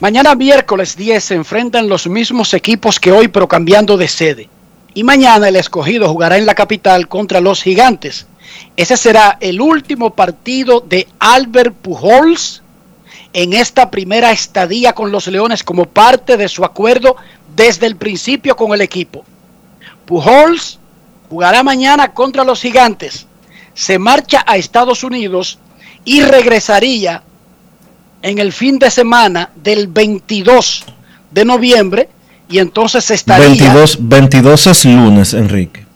Mañana miércoles 10 se enfrentan los mismos equipos que hoy, pero cambiando de sede. Y mañana el escogido jugará en la capital contra los gigantes. Ese será el último partido de Albert Pujols en esta primera estadía con los Leones como parte de su acuerdo desde el principio con el equipo. Pujols jugará mañana contra los Gigantes, se marcha a Estados Unidos y regresaría en el fin de semana del 22 de noviembre y entonces estaría 22, 22 es lunes, Enrique.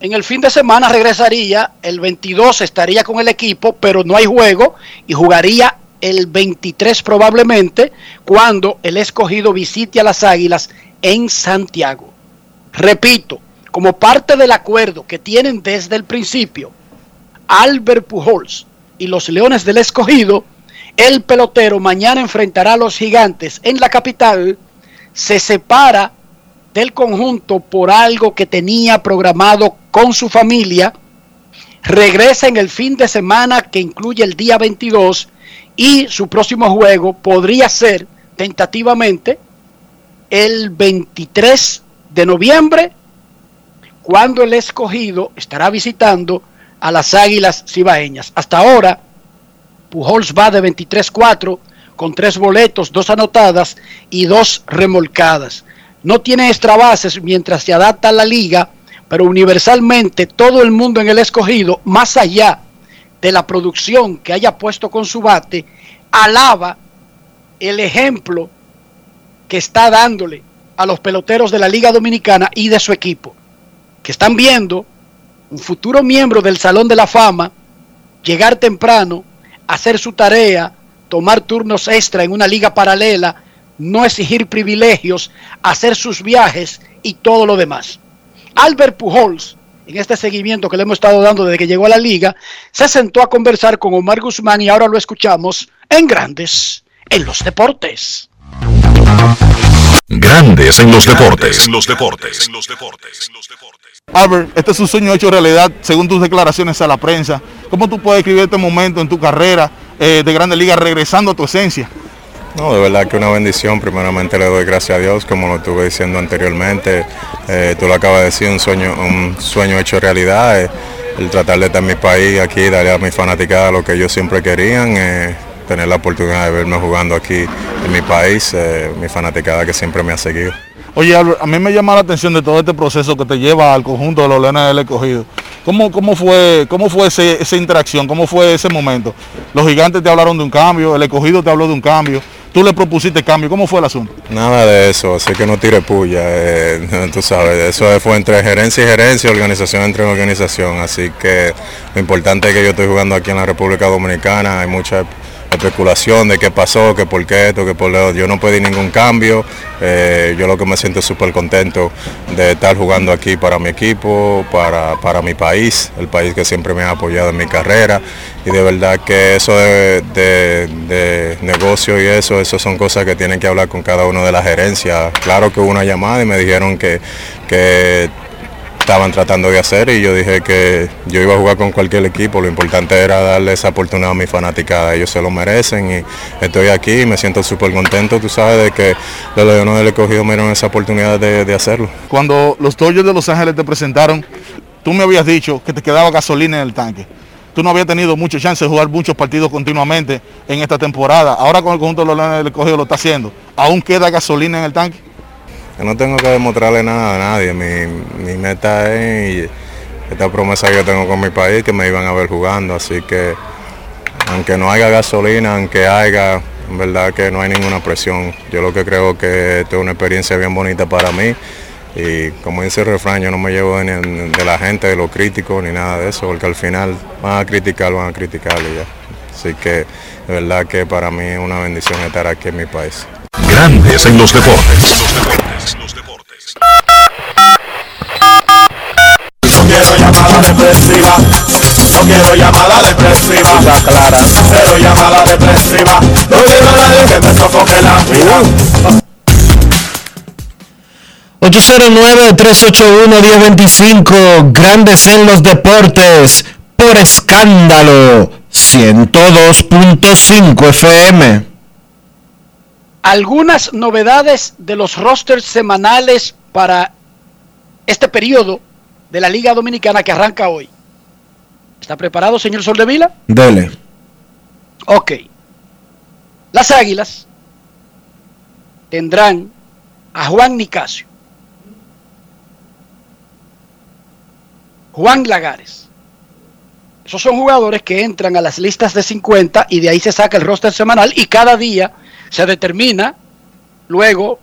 En el fin de semana regresaría, el 22 estaría con el equipo, pero no hay juego y jugaría el 23 probablemente cuando el escogido visite a las Águilas en Santiago. Repito, como parte del acuerdo que tienen desde el principio Albert Pujols y los Leones del Escogido, el pelotero mañana enfrentará a los gigantes en la capital, se separa del conjunto por algo que tenía programado con su familia, regresa en el fin de semana que incluye el día 22 y su próximo juego podría ser tentativamente el 23 de noviembre, cuando el escogido estará visitando a las Águilas Cibaeñas. Hasta ahora, Pujols va de 23-4 con tres boletos, dos anotadas y dos remolcadas. No tiene extra bases mientras se adapta a la liga, pero universalmente todo el mundo en el escogido, más allá de la producción que haya puesto con su bate, alaba el ejemplo que está dándole a los peloteros de la Liga Dominicana y de su equipo, que están viendo un futuro miembro del Salón de la Fama llegar temprano, hacer su tarea, tomar turnos extra en una liga paralela, no exigir privilegios, hacer sus viajes y todo lo demás. Albert Pujols, en este seguimiento que le hemos estado dando desde que llegó a la liga, se sentó a conversar con Omar Guzmán y ahora lo escuchamos en Grandes en los Deportes. Grandes en los deportes. En los deportes. Albert, este es un sueño hecho realidad según tus declaraciones a la prensa. ¿Cómo tú puedes escribir este momento en tu carrera eh, de Grande Liga regresando a tu esencia? No, de verdad que una bendición. Primeramente le doy gracias a Dios, como lo estuve diciendo anteriormente. Eh, tú lo acabas de decir, un sueño, un sueño hecho realidad. eh, el tratar de estar en mi país aquí, darle a mi fanaticada lo que ellos siempre querían. Tener la oportunidad de verme jugando aquí en mi país, eh, mi fanaticada que siempre me ha seguido. Oye, Albert, a mí me llama la atención de todo este proceso que te lleva al conjunto de los Leones del Escogido. ¿Cómo, cómo fue, cómo fue ese- esa interacción? ¿Cómo fue ese momento? Los gigantes te hablaron de un cambio, el escogido te habló de un cambio, tú le propusiste cambio. ¿Cómo fue el asunto? Nada de eso, así que no tire puya, eh, tú sabes, eso fue entre gerencia y gerencia, organización entre organización, así que lo importante es que yo estoy jugando aquí en la República Dominicana, hay mucha especulación de qué pasó, que por qué esto, que por lo yo no pedí ningún cambio, eh, yo lo que me siento súper contento de estar jugando aquí para mi equipo, para, para mi país, el país que siempre me ha apoyado en mi carrera. Y de verdad que eso de, de- de negocio y eso, eso son cosas que tienen que hablar con cada uno de las gerencias. Claro que hubo una llamada y me dijeron que, que estaban tratando de hacer y yo dije que yo iba a jugar con cualquier equipo, lo importante era darle esa oportunidad a mi fanaticada, ellos se lo merecen y estoy aquí y me siento súper contento, tú sabes, de que los Leones del Escogido me dieron esa oportunidad de, de hacerlo. Cuando los Dodgers de Los Ángeles te presentaron, tú me habías dicho que te quedaba gasolina en el tanque. Tú no habías tenido mucha chance de jugar muchos partidos continuamente en esta temporada. Ahora con el conjunto de los del Escogido lo está haciendo. ¿Aún queda gasolina en el tanque? Yo no tengo que demostrarle nada a nadie. Mi, mi meta es esta promesa que yo tengo con mi país que me iban a ver jugando. Así que aunque no haya gasolina, aunque haya, en verdad que no hay ninguna presión. Yo lo que creo que esto es una experiencia bien bonita para mí. Y como dice el refrán, yo no me llevo de la gente, de los críticos, ni nada de eso, porque al final van a criticar, van a criticar y ya. Así que de verdad que para mí es una bendición estar aquí en mi país. Grandes en los deportes. No quiero llamada depresiva. No quiero llamada depresiva. clara. Cero llamada depresiva. No quiero a nadie que me sofoque la vida. 809-381-1025, Grandes en los Deportes, por escándalo, 102.5 FM. Algunas novedades de los rosters semanales para este periodo de la Liga Dominicana que arranca hoy. ¿Está preparado, señor Soldevila? Dele. Ok. Las Águilas tendrán a Juan Nicasio, Juan Lagares. Esos son jugadores que entran a las listas de 50 y de ahí se saca el roster semanal y cada día se determina luego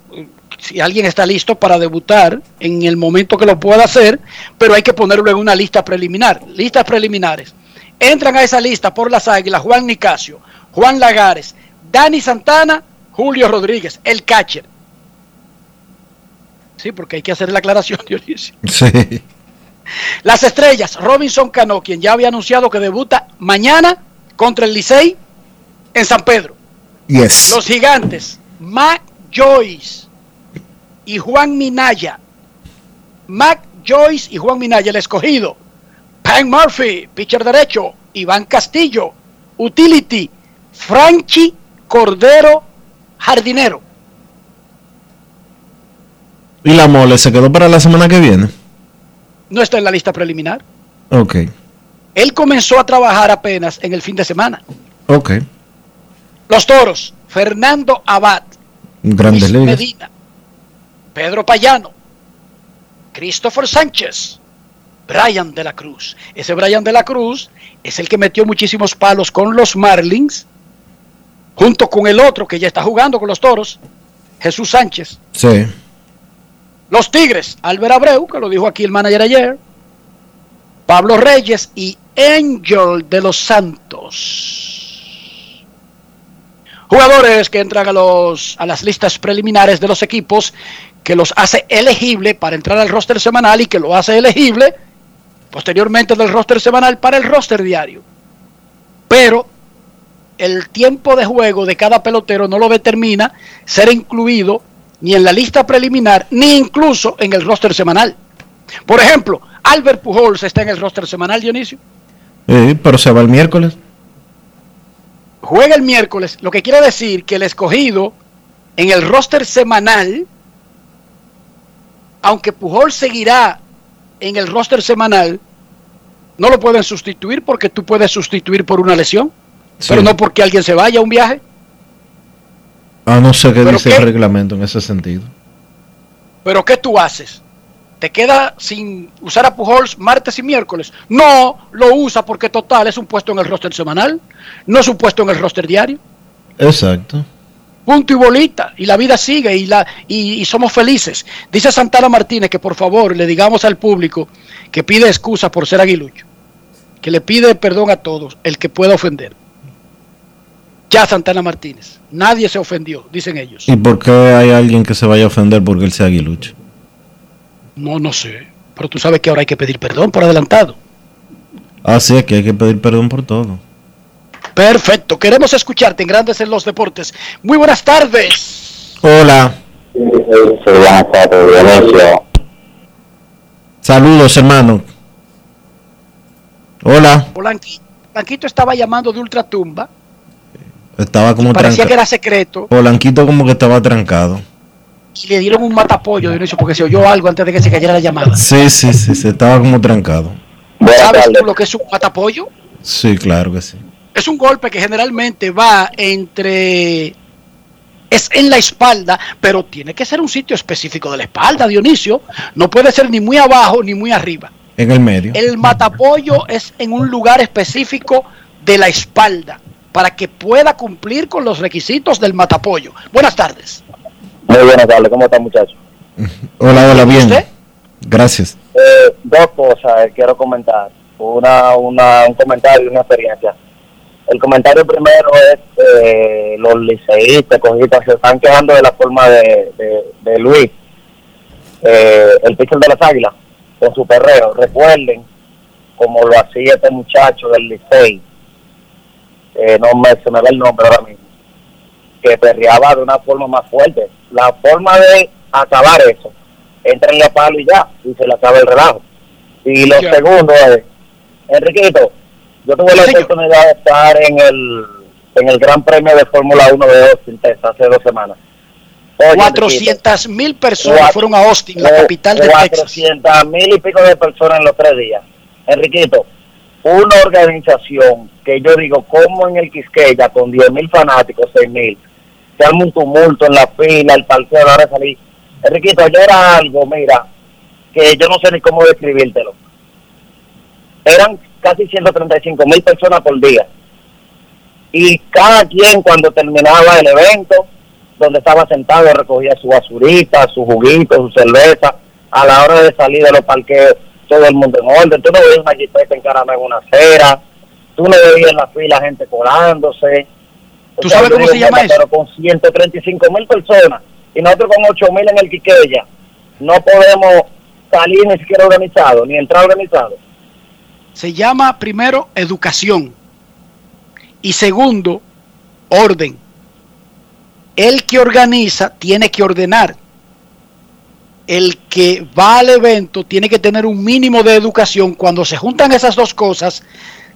si alguien está listo para debutar en el momento que lo pueda hacer, pero hay que ponerlo en una lista preliminar. Listas preliminares. Entran a esa lista por las Águilas Juan Nicasio, Juan Lagares, Dani Santana, Julio Rodríguez, el catcher. Sí, porque hay que hacer la aclaración, Dionisio. Sí. Las estrellas, Robinson Cano, quien ya había anunciado que debuta mañana contra el Licey en San Pedro. Yes. Los gigantes, Mac Joyce y Juan Minaya. Mac Joyce y Juan Minaya, el escogido. Pan Murphy, pitcher derecho. Iván Castillo, utility. Franchi Cordero, jardinero. ¿Y la mole se quedó para la semana que viene? No está en la lista preliminar. Ok, Él comenzó a trabajar apenas en el fin de semana. ok. Los toros, Fernando Abad, Grandes Luis. Medina, Pedro Payano, Christopher Sánchez, Brian de la Cruz. Ese Brian de la Cruz es el que metió muchísimos palos con los Marlins, junto con el otro que ya está jugando con los toros, Jesús Sánchez. Sí. Los Tigres, Álvaro Abreu, que lo dijo aquí el manager ayer, Pablo Reyes y Angel de los Santos. Jugadores que entran a, los, a las listas preliminares de los equipos, que los hace elegible para entrar al roster semanal y que lo hace elegible posteriormente del roster semanal para el roster diario. Pero el tiempo de juego de cada pelotero no lo determina ser incluido ni en la lista preliminar, ni incluso en el roster semanal. Por ejemplo, Albert Pujols está en el roster semanal, Dionisio. Pero se va el miércoles. Juega el miércoles, lo que quiere decir que el escogido en el roster semanal, aunque Pujol seguirá en el roster semanal, no lo pueden sustituir porque tú puedes sustituir por una lesión, Sí. pero no porque alguien se vaya a un viaje. Ah, no sé qué ¿Pero dice qué? el reglamento en ese sentido. Pero ¿qué tú haces? ¿Te queda sin usar a Pujols martes y miércoles? No, lo usa porque total es un puesto en el roster semanal, no es un puesto en el roster diario. Exacto. Punto y bolita. Y la vida sigue y, la, y, y somos felices. Dice Santana Martínez que por favor le digamos al público que pide excusa por ser aguilucho. Que le pide perdón a todos, el que pueda ofender. Ya Santana Martínez. Nadie se ofendió, dicen ellos. ¿Y por qué hay alguien que se vaya a ofender porque él sea aguilucho? No, no sé. Pero tú sabes que ahora hay que pedir perdón por adelantado. Así es que hay que pedir perdón por todo. Perfecto. Queremos escucharte en Grandes en los Deportes. Muy buenas tardes. Hola. buenas tardes, Dionisio. Saludos, hermano. Hola. Blanqui- Blanquito estaba llamando de ultratumba. Estaba como Parecía que trancado. era secreto. Polanquito como que estaba trancado. Y le dieron un matapollo, Dionisio, porque se oyó algo antes de que se cayera la llamada. Sí, sí, sí, se estaba como trancado. ¿Sabes tú lo que es un matapollo? Sí, claro que sí. Es un golpe que generalmente va entre... Es en la espalda, pero tiene que ser un sitio específico de la espalda, Dionisio. No puede ser ni muy abajo ni muy arriba. En el medio. El matapollo es en un lugar específico de la espalda para que pueda cumplir con los requisitos del matapollo. Buenas tardes. Muy buenas tardes, ¿cómo está muchacho? Hola, hola, bien. ¿Usted? Gracias. Eh, dos cosas eh, quiero comentar. Una, una, un comentario y una experiencia. El comentario primero es eh, los liceístas, cogitas, se están quejando de la forma de, de, de Luis, eh, el pitcher de las águilas, con su perreo. Recuerden como lo hacía este muchacho del licey, eh, no me, se me va el nombre ahora mismo, que perreaba de una forma más fuerte. La forma de acabar eso, entra en la palo y ya, y se le acaba el relajo. Y lo segundo es, Enriquito, yo tuve la señor. oportunidad de estar en el en el Gran Premio de Fórmula 1 de Austin, Texas, hace dos semanas. Oye, Enriquito, 400 mil personas Cuatro- fueron a Austin, la capital de Texas. 400 mil y pico de personas en los tres días. Enriquito, una organización que yo digo, como en el Quisqueya, con 10 mil fanáticos, 6 mil, se arma un tumulto en la fila, el parqueo, a la hora de salir. Enriquito, ayer era algo, mira, que yo no sé ni cómo describírtelo. Eran casi 135 mil personas por día. Y cada quien cuando terminaba el evento, donde estaba sentado, recogía su basurita, su juguito, su cerveza. A la hora de salir de los parqueos, todo el mundo en orden. Tú no veías una jipeta encarada en una acera. Tú no veías en la fila gente colándose. O ¿Tú sea, sabes cómo se llama eso? Pero con 135 mil personas y nosotros con 8 mil en el Quiqueya, no podemos salir ni siquiera organizado, ni entrar organizado. Se llama primero educación y segundo orden. El que organiza tiene que ordenar. El que va al evento tiene que tener un mínimo de educación. Cuando se juntan esas dos cosas,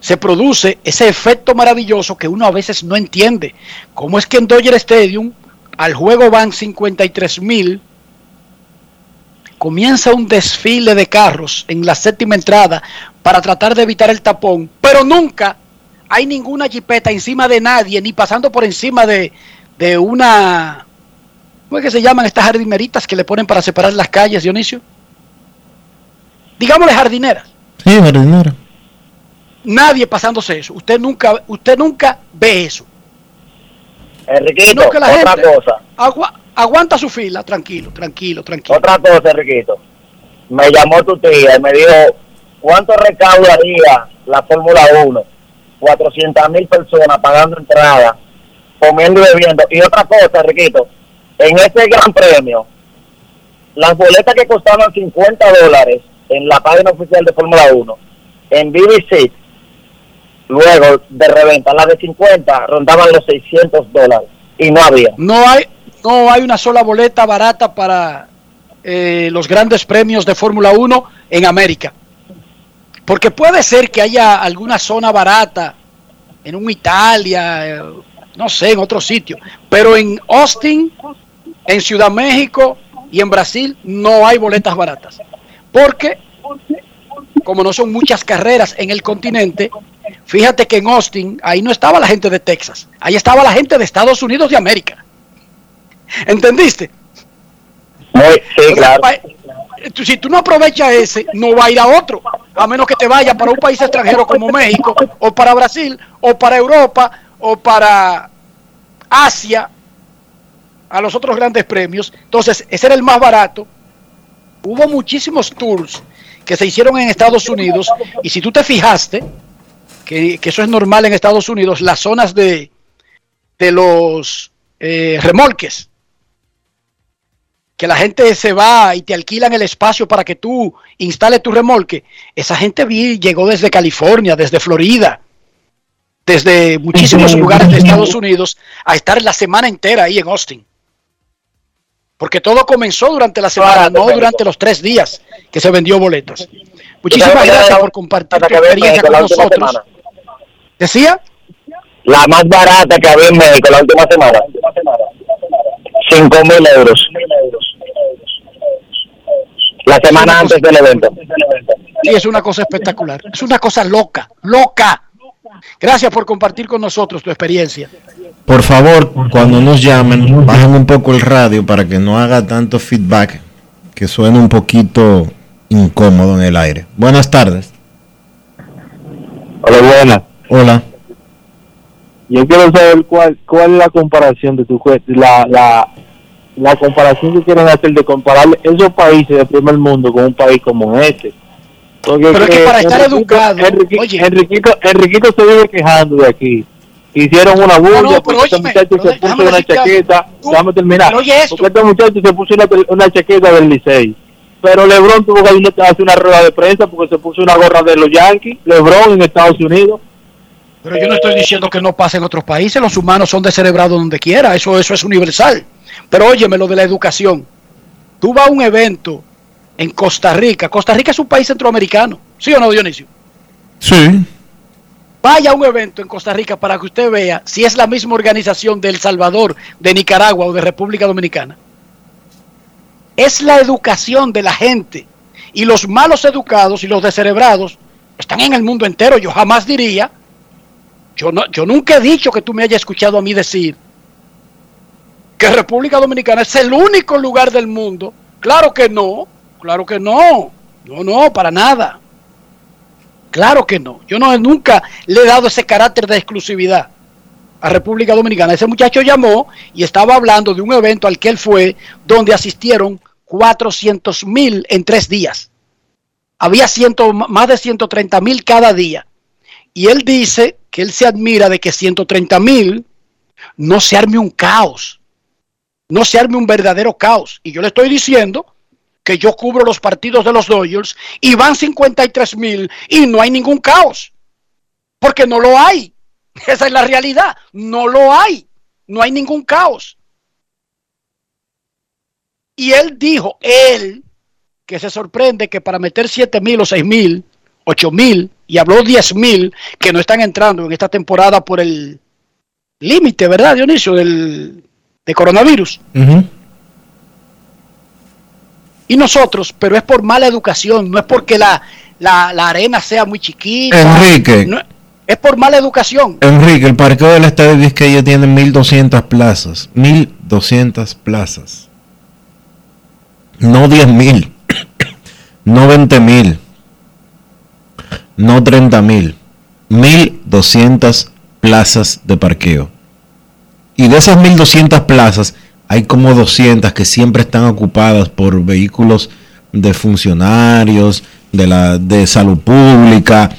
se produce ese efecto maravilloso que uno a veces no entiende. ¿Cómo es que en Dodger Stadium al juego van 53 mil? Comienza un desfile de carros en la séptima entrada para tratar de evitar el tapón, pero nunca hay ninguna jipeta encima de nadie, ni pasando por encima de, de una... ¿Cómo es que se llaman estas jardineritas que le ponen para separar las calles, Dionisio? Digámosle jardineras. Sí, jardinero. Nadie pasándose eso. Usted nunca, usted nunca ve eso. Enriquito, que la otra gente cosa. agua- aguanta su fila, tranquilo, tranquilo, tranquilo. Otra cosa, Enriquito. Me llamó tu tía y me dijo, ¿cuánto recaudaría la Fórmula 1? 400 mil personas pagando entrada, comiendo y bebiendo. Y otra cosa, Enriquito, en este gran premio, las boletas que costaban 50 dólares en la página oficial de Fórmula 1, en BBC, luego de reventa, las de 50 rondaban los 600 dólares y no había. No hay, no hay una sola boleta barata para eh, los grandes premios de Fórmula 1 en América. Porque puede ser que haya alguna zona barata en un Italia, eh, no sé, en otro sitio. Pero en Austin, en Ciudad México y en Brasil no hay boletas baratas. Porque, como no son muchas carreras en el continente, fíjate que en Austin, ahí no estaba la gente de Texas, ahí estaba la gente de Estados Unidos de América. ¿Entendiste? sí, claro. Si tú no aprovechas ese, no va a ir a otro, a menos que te vaya para un país extranjero como México, o para Brasil, o para Europa, o para Asia, a los otros grandes premios. Entonces, ese era el más barato. Hubo muchísimos tours que se hicieron en Estados Unidos, y si tú te fijaste, que, que eso es normal en Estados Unidos, las zonas de, de los eh, remolques, que la gente se va y te alquilan el espacio para que tú instales tu remolque. Esa gente vi, llegó desde California, desde Florida, desde muchísimos lugares de Estados Unidos a estar la semana entera ahí en Austin. Porque todo comenzó durante la semana, no durante los tres días que se vendió boletos. Muchísimas gracias por compartir tu experiencia con nosotros. ¿Decía? La más barata que había en México la última semana. 5 mil euros. La semana antes del evento. Sí, es una cosa espectacular. Es una cosa loca, loca. Gracias por compartir con nosotros tu experiencia. Por favor, cuando nos llamen, bajen un poco el radio para que no haga tanto feedback, que suene un poquito incómodo en el aire. Buenas tardes. Hola, buenas. Hola. Yo quiero saber cuál, cuál es la comparación de tu juez, la, la, la comparación que quieren hacer de comparar esos países del primer mundo con un país como este. Porque Pero es que para estar Enriquito- educado, Enriqui- Enriquito, Enriquito se vive quejando de aquí. Hicieron una bulla no, pero porque este muchacho se puso una chaqueta. Tú- Déjame terminar. oye esto. Porque este muchacho se puso una, una chaqueta del Licey. Pero LeBron tuvo que hacer una rueda de prensa porque se puso una gorra de los Yankees. LeBron en Estados Unidos. Pero yo no estoy diciendo que no pase en otros países, los humanos son descerebrados donde quiera, eso, eso es universal. Pero óyeme lo de la educación. Tú vas a un evento en Costa Rica, Costa Rica es un país centroamericano, ¿sí o no, Dionisio? Sí. Vaya a un evento en Costa Rica para que usted vea si es la misma organización de El Salvador, de Nicaragua o de República Dominicana. Es la educación de la gente. Y los malos educados y los descerebrados están en el mundo entero. Yo jamás diría, yo, no, yo nunca he dicho que tú me hayas escuchado a mí decir que República Dominicana es el único lugar del mundo. Claro que no, claro que no. No, no, para nada. Claro que no. Yo no nunca le he dado ese carácter de exclusividad a República Dominicana. Ese muchacho llamó y estaba hablando de un evento al que él fue donde asistieron 400 mil en tres días. Había ciento, más de 130 mil cada día. Y él dice que él se admira de que 130 mil no se arme un caos. No se arme un verdadero caos. Y yo le estoy diciendo que yo cubro los partidos de los Dodgers y van 53 mil y no hay ningún caos. Porque no lo hay. Esa es la realidad. No lo hay. No hay ningún caos. Y él dijo, él, que se sorprende que para meter 7 mil o 6 mil, 8 mil, y habló 10 mil que no están entrando en esta temporada por el límite, ¿verdad, Dionisio? Del, de coronavirus. Y nosotros, pero es por mala educación, no es porque la, la, la arena sea muy chiquita. Enrique. no- es por mala educación. Enrique, el parqueo del estadio Quisqueya tiene 1200 plazas. 1200 plazas. No 10.000. No 20.000. No 30.000. 1200 plazas de parqueo. Y de esas 1200 plazas, hay como 200 que siempre están ocupadas por vehículos de funcionarios, de la de salud pública,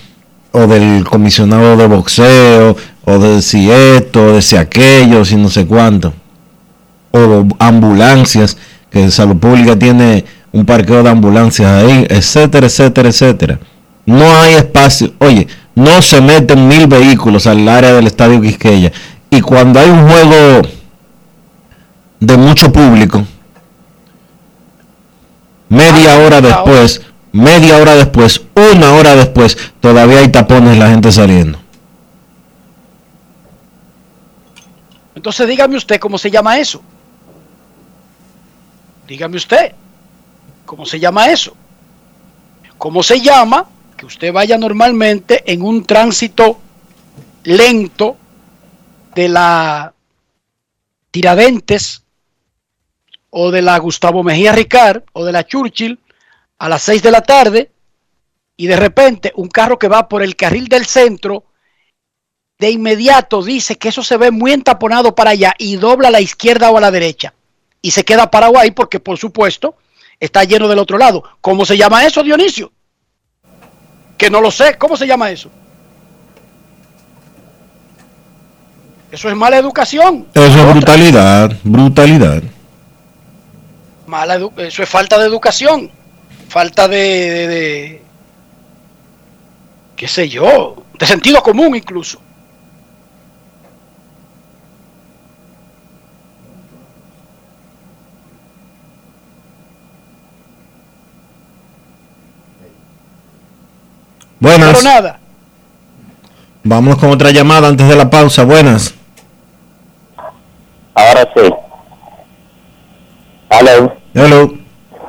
o del comisionado de boxeo, o de si esto, de si aquello, si no sé cuánto. O ambulancias, que salud pública tiene un parqueo de ambulancias ahí, etcétera, etcétera, etcétera. No hay espacio. Oye, no se meten mil vehículos al área del estadio Quisqueya. Y cuando hay un juego de mucho público, media hora después, media hora después, una hora después, todavía hay tapones la gente saliendo. Entonces dígame usted cómo se llama eso. Dígame usted, ¿cómo se llama eso? ¿Cómo se llama que usted vaya normalmente en un tránsito lento de la Tiradentes o de la Gustavo Mejía Ricard o de la Churchill a las 6 de la tarde y de repente un carro que va por el carril del centro de inmediato dice que eso se ve muy entaponado para allá y dobla a la izquierda o a la derecha y se queda parado ahí porque por supuesto está lleno del otro lado. ¿Cómo se llama eso, Dionisio? Que no lo sé. ¿Cómo se llama eso? Eso es mala educación. Eso es brutalidad, brutalidad. Mala edu- eso es falta de educación. Falta de, de- de- qué sé yo, de sentido común incluso. Buenas. Pero nada, Vámonos con otra llamada antes de la pausa. Buenas. Ahora sí. Hello. Hello.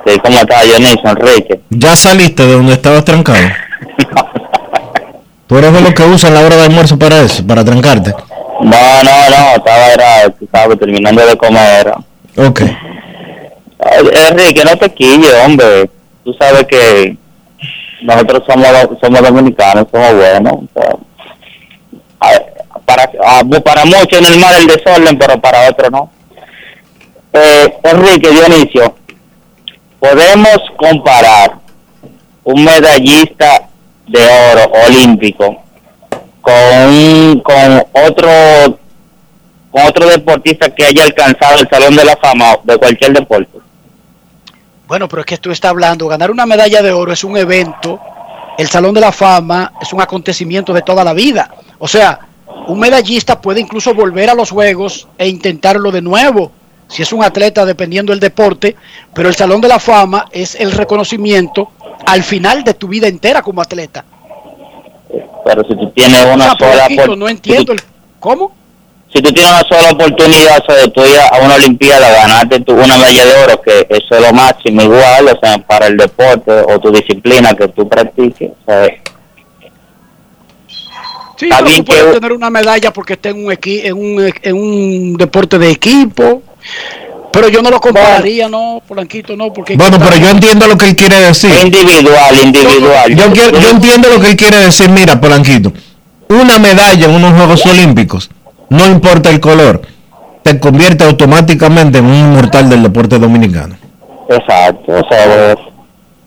Sí, ¿cómo está Dionisio Enrique? ¿Ya saliste de donde estabas trancado? ¿Tú eres de los que usan la hora de almuerzo para eso, para trancarte? No, no, no, estaba era, sabes, terminando de comer. Ok. Enrique, no te quilles, hombre. Tú sabes que nosotros somos somos dominicanos, somos buenos. para, para muchos es normal el desorden, pero para otros no. Eh, Enrique, Dionisio, podemos comparar un medallista de oro olímpico con con otro con otro deportista que haya alcanzado el salón de la fama de cualquier deporte. Bueno, pero es que tú estás hablando, ganar una medalla de oro es un evento, el Salón de la Fama es un acontecimiento de toda la vida. O sea, un medallista puede incluso volver a los Juegos e intentarlo de nuevo, si es un atleta dependiendo del deporte, pero el Salón de la Fama es el reconocimiento al final de tu vida entera como atleta. Pero si tú tienes una O sea, sola no entiendo el, ¿Cómo? Si tú tienes una sola oportunidad o sea, de tú ir a una olimpiada ganarte tú una medalla de oro que eso es lo máximo igual o sea para el deporte o tu disciplina que tú practiques o sea, Sí, bien tú puedes que- tener una medalla porque está en un, equi- en un, en un deporte de equipo, pero yo no lo compararía, no, Polanquito, no, porque... Bueno, pero yo entiendo lo que él quiere decir. individual individual Yo, quiero- yo entiendo lo que él quiere decir. Mira, Polanquito, una medalla en unos Juegos Olímpicos, no importa el color, te convierte automáticamente en un inmortal del deporte dominicano. exacto o sea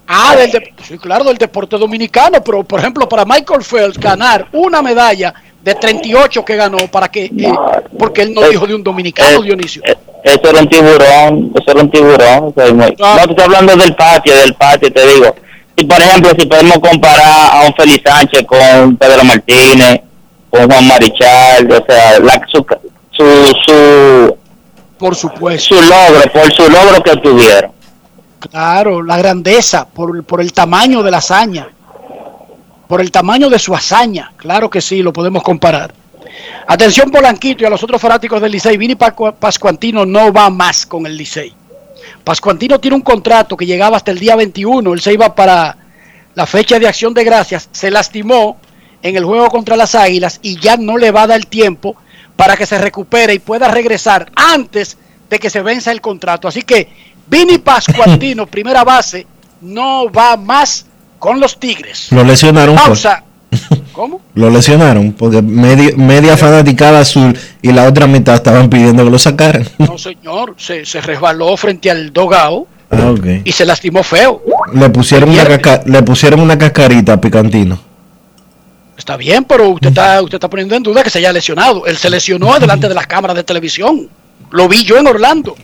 Ah, del de- sí, claro, del deporte dominicano, pero por ejemplo, para Michael Phelps ganar una medalla de 38 que ganó, para que, eh, porque él no dijo de un dominicano, Dionisio. eso era un tiburón eso era un tiburón o sea, muy- no te estoy hablando del patio del patio te digo si por ejemplo si podemos comparar a un Félix Sánchez con Pedro Martínez con Juan Marichal o sea la, su, su, su por supuesto su logro por su logro que tuvieron Claro, la grandeza, por, por el tamaño de la hazaña, por el tamaño de su hazaña, claro que sí, lo podemos comparar. Atención Polanquito y a los otros fanáticos del Licey, Vini Pascu- Pascuantino no va más con el Licey. Pascuantino tiene un contrato que llegaba hasta el día 21, él se iba para la fecha de acción de gracias, se lastimó en el juego contra las Águilas y ya no le va a dar tiempo para que se recupere y pueda regresar antes de que se venza el contrato. Así que Vini Pascuantino, primera base, no va más con los Tigres. Lo lesionaron. pues. Pausa. ¿Cómo? Lo lesionaron porque media, media fanaticada azul y la otra mitad estaban pidiendo que lo sacaran. No, señor, se, se resbaló frente al dogao Ah, y se lastimó feo. Le pusieron, una casca- le pusieron una cascarita a Picantino. Está bien, pero usted está, usted está poniendo en duda que se haya lesionado. Él se lesionó delante de las cámaras de televisión. Lo vi yo en Orlando.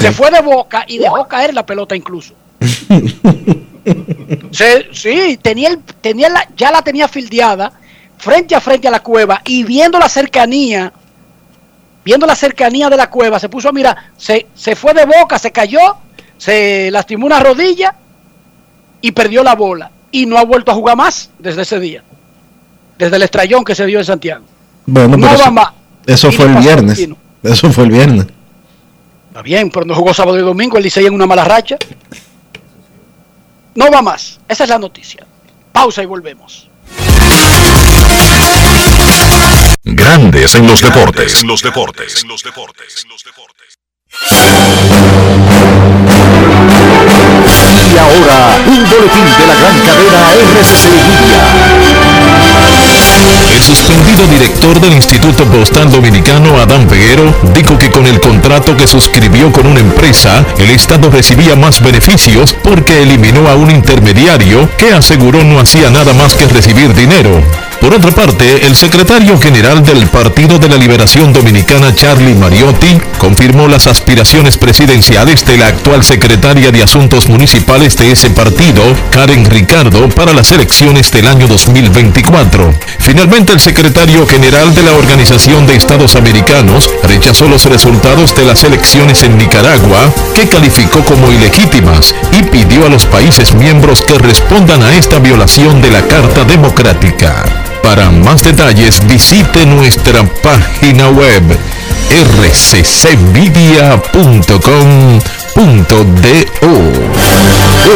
Se fue de boca y dejó caer la pelota incluso. Se- sí, tenía, el, tenía la, ya la tenía fildeada frente a frente a la cueva y viendo la cercanía, viendo la cercanía de la cueva, se puso a mirar, se, se fue de boca, se cayó, se lastimó una rodilla y perdió la bola. Y no ha vuelto a jugar más desde ese día. Desde el estrellón que se dio en Santiago. Bueno, No pero va eso, más. eso fue el viernes. Eso fue el viernes. Está bien, pero no jugó sábado y domingo, el Licey en una mala racha. No va más. Esa es la noticia. Pausa y volvemos. Grandes en los deportes. En los deportes. En los deportes. Y ahora, un boletín de la gran cadena RCC Media. El suspendido director del Instituto Postal Dominicano, Adán Peguero, dijo que con el contrato que suscribió con una empresa, el Estado recibía más beneficios porque eliminó a un intermediario que aseguró no hacía nada más que recibir dinero. Por otra parte, el secretario general del Partido de la Liberación Dominicana, Charlie Mariotti, confirmó las aspiraciones presidenciales de la actual secretaria de Asuntos Municipales de ese partido, Karen Ricardo, para las elecciones del año 2024. Finalmente, el secretario general de la Organización de Estados Americanos rechazó los resultados de las elecciones en Nicaragua, que calificó como ilegítimas, y pidió a los países miembros que respondan a esta violación de la Carta Democrática. Para más detalles visite nuestra página web rccmedia.com.do.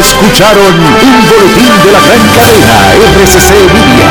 Escucharon un boletín de la gran cadena RCC Media.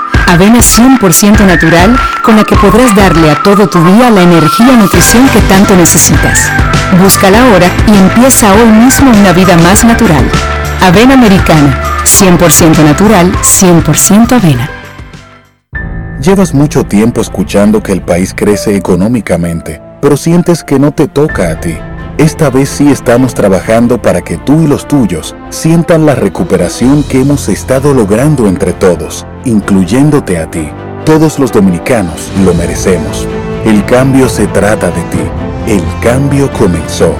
Avena 100% natural con la que podrás darle a todo tu día la energía y nutrición que tanto necesitas. Búscala ahora y empieza hoy mismo una vida más natural. Avena americana, 100% natural, 100% avena. Llevas mucho tiempo escuchando que el país crece económicamente, pero sientes que no te toca a ti. Esta vez sí estamos trabajando para que tú y los tuyos sientan la recuperación que hemos estado logrando entre todos, incluyéndote a ti. Todos los dominicanos lo merecemos. El cambio se trata de ti. El cambio comenzó.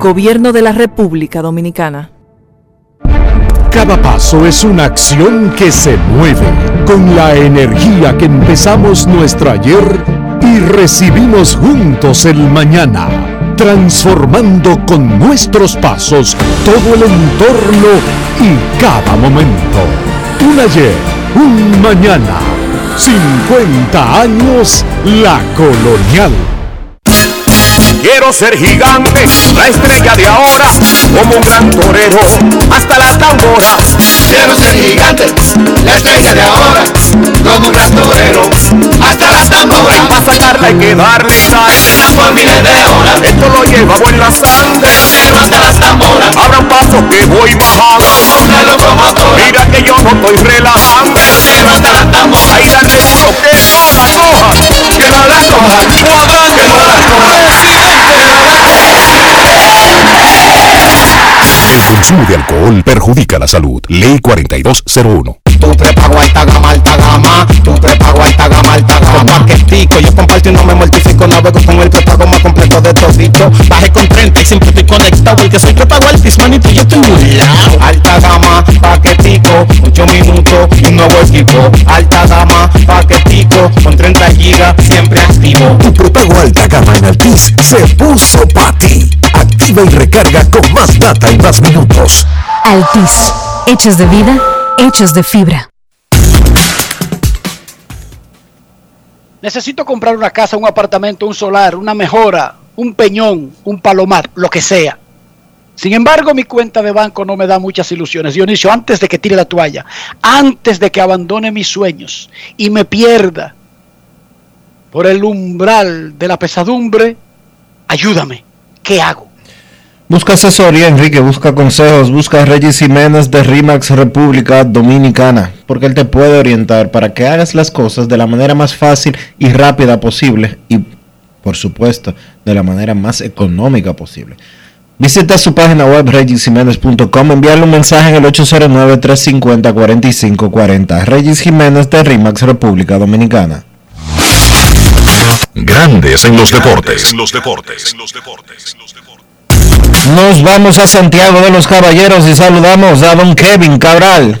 Gobierno de la República Dominicana. Cada paso es una acción que se mueve con la energía que empezamos nuestro ayer y recibimos juntos el mañana, transformando con nuestros pasos todo el entorno y cada momento. Un ayer, un mañana, 50 años la colonial. Quiero ser gigante, la estrella de ahora, como un gran torero, hasta las tamboras. Quiero ser gigante, la estrella de ahora, como un gran torero, hasta las tamboras. Para sacarla hay que darle sal, por miles de horas. Esto lo llevamos en la sangre, pero hasta las tamboras. Abran paso que voy bajando, una locomotora. Mira que yo no estoy relajando, pero hasta las tamboras. Ahí dale duro que no la cojan, que no la cuadran que no la cojan. El consumo de alcohol perjudica la salud. Ley 4201. Tu prepago alta gama, alta gama. Tu prepago alta gama, alta gama. Con paquetico, yo comparto y no me mortifico. Navego con el prepago más completo de todito. Bajé con 30 y siempre estoy conectado. Porque soy prepago altis, manito, yo estoy muy lado. Alta gama, paquetico, 8 minutos y un nuevo equipo. Alta gama, paquetico, con 30 gigas, siempre activo. Tu prepago alta gama en Altis se puso para ti. Activa y recarga con más data y más minutos. Altis, hechos de vida, hechos de fibra. Necesito comprar una casa, un apartamento, un solar, una mejora, un peñón, un palomar, lo que sea. Sin embargo, mi cuenta de banco no me da muchas ilusiones. Dionisio, antes de que tire la toalla, antes de que abandone mis sueños y me pierda por el umbral de la pesadumbre, ayúdame. ¿Qué hago? Busca asesoría, Enrique, busca consejos, busca a Regis Jiménez de RIMAX República Dominicana, porque él te puede orientar para que hagas las cosas de la manera más fácil y rápida posible y, por supuesto, de la manera más económica posible. Visita su página web regisjiménez.com, envíale un mensaje en el 809-350-4540. Regis Jiménez de RIMAX República Dominicana. Grandes en los deportes. En los deportes. Nos vamos a Santiago de los Caballeros y saludamos a don Kevin Cabral.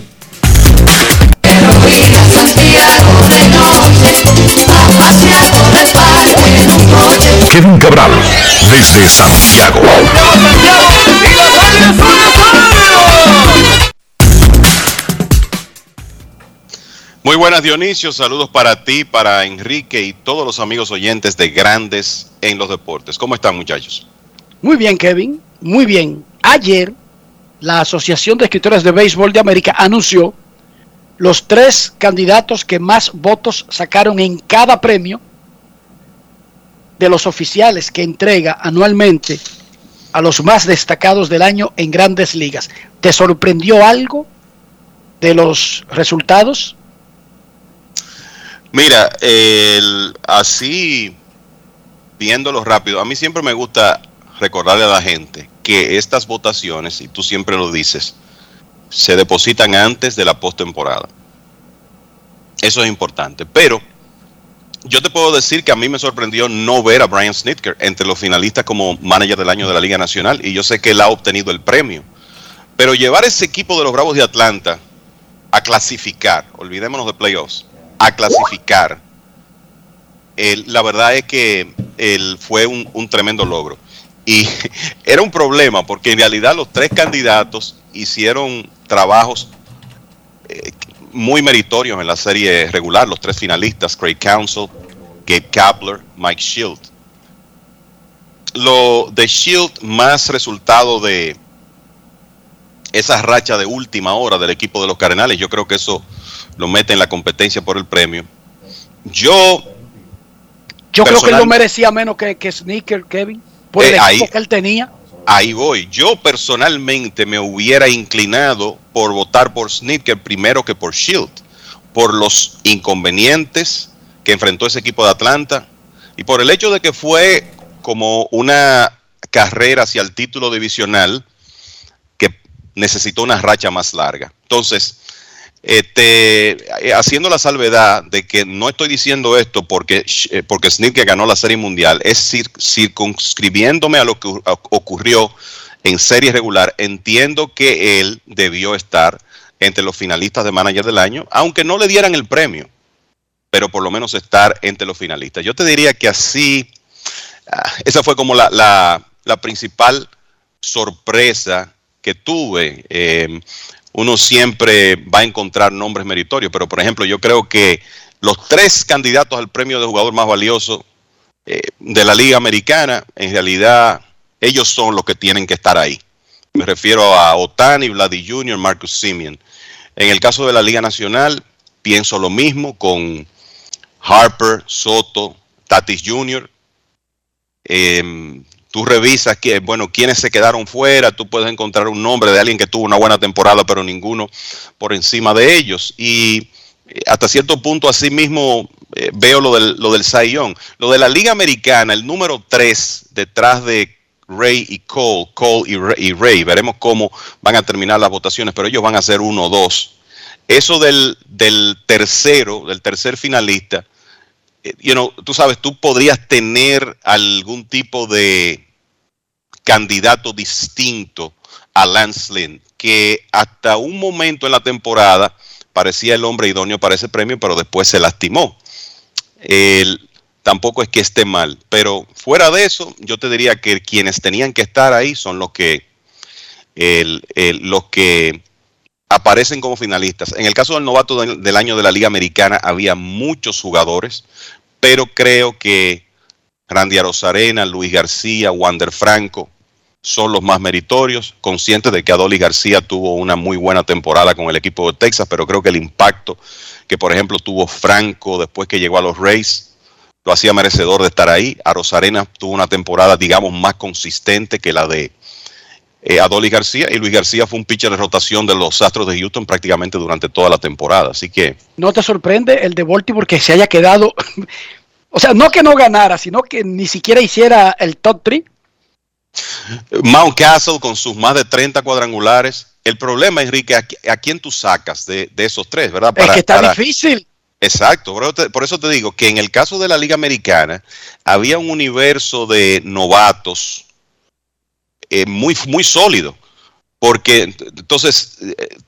Kevin Cabral, desde Santiago. Muy buenas Dionisio, saludos para ti, para Enrique y todos los amigos oyentes de Grandes en los Deportes. ¿Cómo están muchachos? Muy bien, Kevin. Muy bien. Ayer, la Asociación de Escritores de Béisbol de América anunció los tres candidatos que más votos sacaron en cada premio de los oficiales que entrega anualmente a los más destacados del año en grandes ligas. ¿Te sorprendió algo de los resultados? Mira, el- así viéndolo rápido, a mí siempre me gusta recordarle a la gente que estas votaciones, y tú siempre lo dices, se depositan antes de la postemporada. Eso es importante. Pero yo te puedo decir que a mí me sorprendió no ver a Brian Snitker entre los finalistas como manager del año de la Liga Nacional. Y yo sé que él ha obtenido el premio. Pero llevar ese equipo de los Bravos de Atlanta a clasificar, olvidémonos de playoffs, a clasificar, el- la verdad es que el, fue un, un tremendo logro. Y era un problema porque en realidad los tres candidatos hicieron trabajos eh, muy meritorios en la serie regular, los tres finalistas, Craig Counsell, Gabe Kapler, Mike Shield. Lo de Shield más resultado de esa racha de última hora del equipo de los Cardenales, yo creo que eso lo mete en la competencia por el premio. Yo Yo creo que él no merecía menos que, que Sneaker, Kevin, por Eh, el equipo ahí- que él tenía. Ahí voy. Yo personalmente me hubiera inclinado por votar por Snitker primero que por Shield, por los inconvenientes que enfrentó ese equipo de Atlanta y por el hecho de que fue como una carrera hacia el título divisional que necesitó una racha más larga. Entonces, este, eh, haciendo la salvedad de que no estoy diciendo esto porque, eh, porque Snitker ganó la Serie Mundial, es cir- circunscribiéndome a lo que ocurrió en serie regular, entiendo que él debió estar entre los finalistas de manager del año, aunque no le dieran el premio, pero por lo menos estar entre los finalistas. Yo te diría que así, ah, esa fue como la, la- la principal sorpresa que tuve. Eh, uno siempre va a encontrar nombres meritorios, pero por ejemplo, yo creo que los tres candidatos al premio de jugador más valioso eh, de la Liga Americana, en realidad ellos son los que tienen que estar ahí. Me refiero a Otani, Vladi Jr., Marcus Simeon. En el caso de la Liga Nacional, pienso lo mismo con Harper, Soto, Tatis Jr. Eh, tú revisas que, bueno, quiénes se quedaron fuera, tú puedes encontrar un nombre de alguien que tuvo una buena temporada, pero ninguno por encima de ellos. Y eh, hasta cierto punto, así mismo eh, veo lo del, lo del. Lo de la Liga Americana, el número 3 detrás de Ray y Cole, Cole y Ray, y. Veremos cómo van a terminar las votaciones, pero ellos van a ser uno o dos. Eso del, del tercero, del tercer finalista, you know, tú sabes, tú podrías tener algún tipo de candidato distinto a Lance Lynn, que hasta un momento en la temporada parecía el hombre idóneo para ese premio, pero después se lastimó. El- tampoco es que esté mal, pero fuera de eso, yo te diría que quienes tenían que estar ahí son los que, el- los que aparecen como finalistas. En el caso del novato del, año de la Liga Americana había muchos jugadores, pero creo que Randy Arozarena, Luis García, Wander Franco son los más meritorios, conscientes de que Adoli García tuvo una muy buena temporada con el equipo de Texas, pero creo que el impacto que, por ejemplo, tuvo Franco después que llegó a los Rays lo hacía merecedor de estar ahí. Arozarena tuvo una temporada, digamos, más consistente que la de eh, Adoli García, y Luis García fue un pitcher de rotación de los Astros de Houston prácticamente durante toda la temporada. Así que ¿No te sorprende el de Baltimore que se haya quedado? o sea, no que no ganara, sino que ni siquiera hiciera el top 3. Mount Castle con sus más de 30 cuadrangulares. El problema, Enrique, ¿a, qui- a quién tú sacas de, de esos tres, verdad? es que está difícil. Exacto, por eso te digo que en el caso de la Liga Americana había un universo de novatos eh, muy, muy sólido. Porque ent- entonces, eh,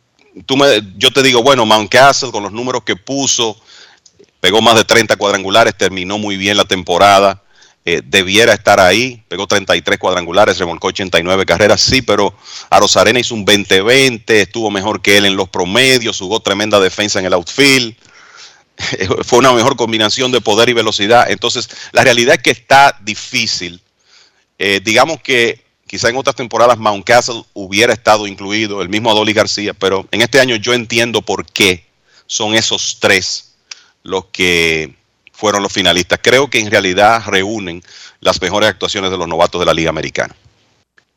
tú me, yo te digo, bueno, Mount Castle con los números que puso, pegó más de 30 cuadrangulares, terminó muy bien la temporada, eh, debiera estar ahí, pegó 33 cuadrangulares, remolcó 89 carreras, sí, pero Arozarena hizo un 20-20, estuvo mejor que él en los promedios, jugó tremenda defensa en el outfield, fue una mejor combinación de poder y velocidad, entonces la realidad es que está difícil, digamos que quizá en otras temporadas Mount Castle hubiera estado incluido, el mismo Adolis García, pero en este año yo entiendo por qué son esos tres los que fueron los finalistas. Creo que en realidad reúnen las mejores actuaciones de los novatos de la Liga Americana.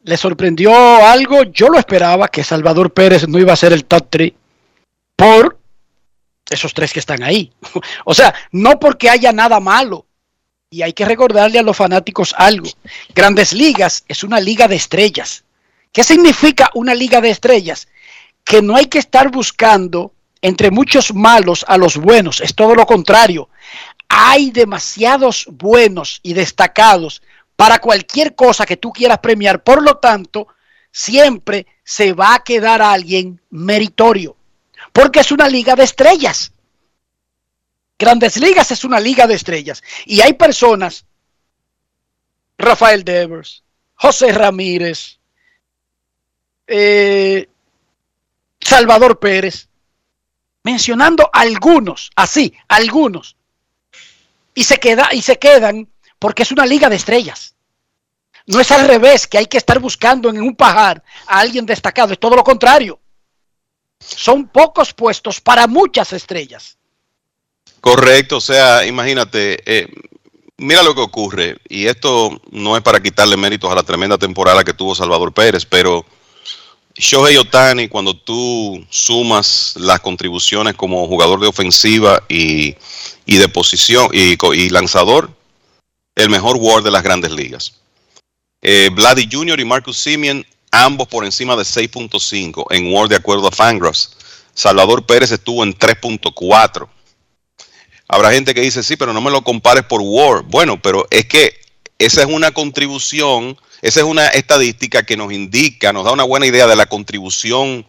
Le sorprendió algo, yo lo esperaba, que Salvador Pérez no iba a ser el top 3 por esos tres que están ahí. o sea, no porque haya nada malo. Y hay que recordarle a los fanáticos algo. Grandes Ligas es una liga de estrellas. ¿Qué significa una liga de estrellas? Que no hay que estar buscando entre muchos malos a los buenos. Es todo lo contrario. Hay demasiados buenos y destacados para cualquier cosa que tú quieras premiar. Por lo tanto, siempre se va a quedar alguien meritorio. Porque es una liga de estrellas. Grandes Ligas es una liga de estrellas. Y hay personas, Rafael Devers, José Ramírez, eh, Salvador Pérez, mencionando algunos, así, algunos. Y se, queda, y se quedan porque es una liga de estrellas. No es al revés, que hay que estar buscando en un pajar a alguien destacado, es todo lo contrario. Son pocos puestos para muchas estrellas. Correcto, o sea, imagínate, eh, mira lo que ocurre, y esto no es para quitarle méritos a la tremenda temporada que tuvo Salvador Pérez, pero Shohei Otani, cuando tú sumas las contribuciones como jugador de ofensiva y, y de posición y, y lanzador, el mejor Ward de las grandes ligas. Eh, Jr. y Marcus Simeon, ambos por encima de 6.5 en Ward de acuerdo a Fangraphs. Salvador Pérez estuvo en 3.4. Habrá gente que dice, sí, pero no me lo compares por Ward. Bueno, pero es que esa es una contribución, esa es una estadística que nos indica, nos da una buena idea de la contribución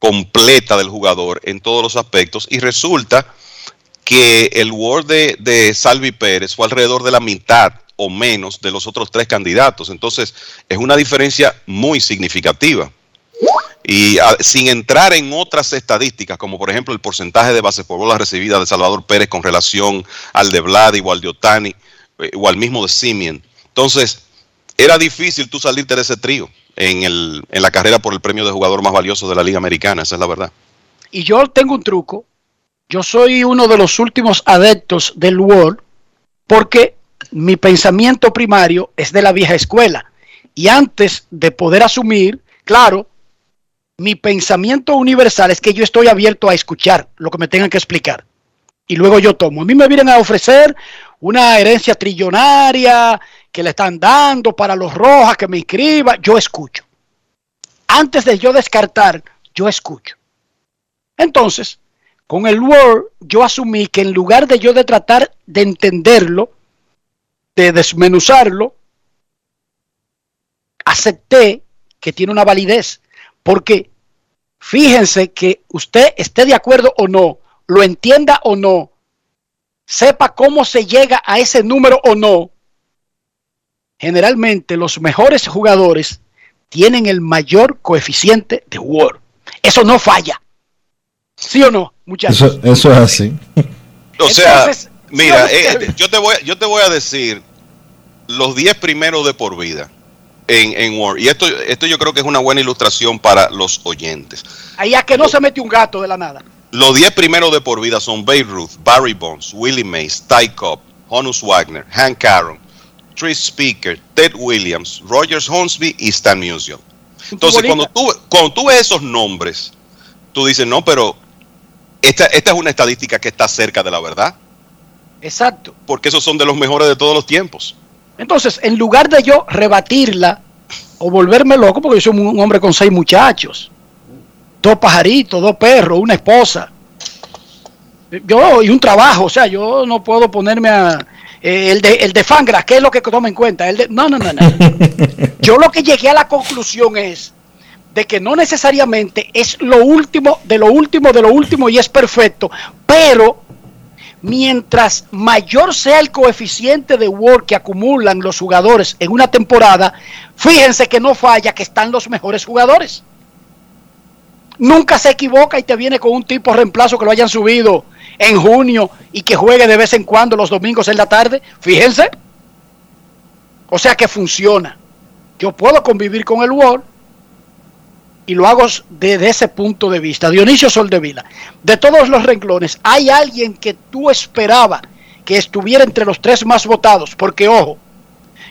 completa del jugador en todos los aspectos y resulta que el Ward de, de Salvi Pérez fue alrededor de la mitad o menos de los otros tres candidatos. Entonces, es una diferencia muy significativa. Y sin entrar en otras estadísticas, como por ejemplo el porcentaje de bases por bolas recibidas de Salvador Pérez con relación al de Vlad o al de Otani eh, o al mismo de Simeon. Entonces, era difícil tú salirte de ese trío en, el, en la carrera por el premio de jugador más valioso de la Liga Americana, esa es la verdad. Y yo tengo un truco. Yo soy uno de los últimos adeptos del World porque mi pensamiento primario es de la vieja escuela. Y antes de poder asumir, claro, mi pensamiento universal es que yo estoy abierto a escuchar lo que me tengan que explicar. Y luego yo tomo. A mí me vienen a ofrecer una herencia trillonaria que le están dando para los rojas, que me inscriba. Yo escucho. Antes de yo descartar, yo escucho. Entonces, con el Word, yo asumí que en lugar de yo de tratar de entenderlo, de desmenuzarlo, acepté que tiene una validez. Porque fíjense que usted esté de acuerdo o no, lo entienda o no, sepa cómo se llega a ese número o no. Generalmente los mejores jugadores tienen el mayor coeficiente de Word. Eso no falla. ¿Sí o no, muchachos? Eso, eso es así. O sea, Entonces, mira, eh, yo, te voy, yo te voy a decir los 10 primeros de por vida en, en Word. Y esto, esto yo creo que es una buena ilustración para los oyentes. Ahí a que no se mete un gato de la nada. Los 10 primeros de por vida son Babe Ruth, Barry Bonds, Willie Mays, Ty Cobb, Honus Wagner, Hank Aaron, Tris Speaker, Ted Williams, Rogers Hornsby y Stan Musial. Entonces, cuando tú, cuando tú ves esos nombres, tú dices, no, pero esta, esta es una estadística que está cerca de la verdad. Exacto. Porque esos son de los mejores de todos los tiempos. Entonces, en lugar de yo rebatirla o volverme loco porque yo soy un hombre con seis muchachos, dos pajaritos, dos perros, una esposa. Yo y un trabajo, o sea, yo no puedo ponerme a eh, el de el de Fangra, ¿qué es lo que toma en cuenta? El de, no, no, no, no. Yo lo que llegué a la conclusión es de que no necesariamente es lo último, de lo último, de lo último y es perfecto, pero mientras mayor sea el coeficiente de work que acumulan los jugadores en una temporada, fíjense que no falla que están los mejores jugadores. Nunca se equivoca y te viene con un tipo reemplazo que lo hayan subido en junio y que juegue de vez en cuando los domingos en la tarde. Fíjense. O sea que funciona. Yo puedo convivir con el Word y lo hago desde ese punto de vista. Dionisio Soldevila, de todos los renglones, ¿hay alguien que tú esperaba que estuviera entre los tres más votados? Porque, ojo,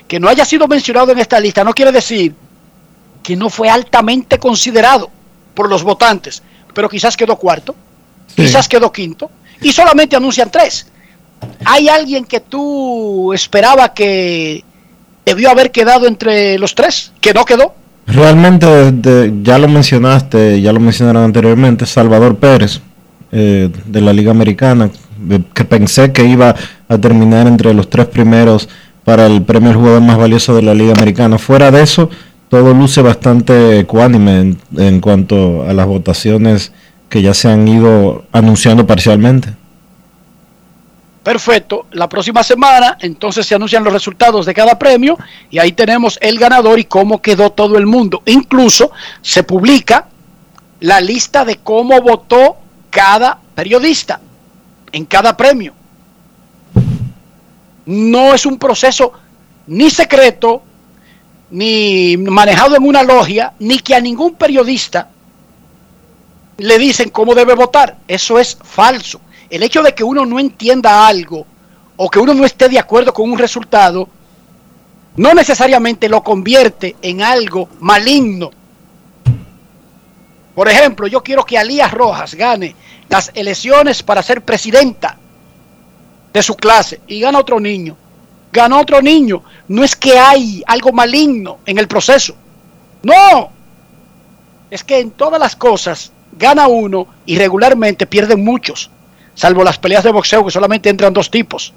que no haya sido mencionado en esta lista no quiere decir que no fue altamente considerado por los votantes, pero quizás quedó cuarto, quizás quedó quinto, y solamente anuncian tres. ¿Hay alguien que tú esperaba que debió haber quedado entre los tres, que no quedó? Realmente, de- ya lo mencionaste, ya lo mencionaron anteriormente, Salvador Pérez, eh, de la Liga Americana, que pensé que iba a terminar entre los tres primeros para el premio jugador más valioso de la Liga Americana. Fuera de eso, todo luce bastante ecuánime en, en cuanto a las votaciones que ya se han ido anunciando parcialmente. Perfecto. La próxima semana entonces se anuncian los resultados de cada premio y ahí tenemos el ganador y cómo quedó todo el mundo. Incluso se publica la lista de cómo votó cada periodista en cada premio. No es un proceso ni secreto, ni manejado en una logia, ni que a ningún periodista le dicen cómo debe votar. Eso es falso. El hecho de que uno no entienda algo o que uno no esté de acuerdo con un resultado, no necesariamente lo convierte en algo maligno. Por ejemplo, yo quiero que Alía Rojas gane las elecciones para ser presidenta de su clase y gana otro niño. Gana otro niño. No es que hay algo maligno en el proceso. No. Es que en todas las cosas gana uno y regularmente pierden muchos. Salvo las peleas de boxeo que solamente entran dos tipos.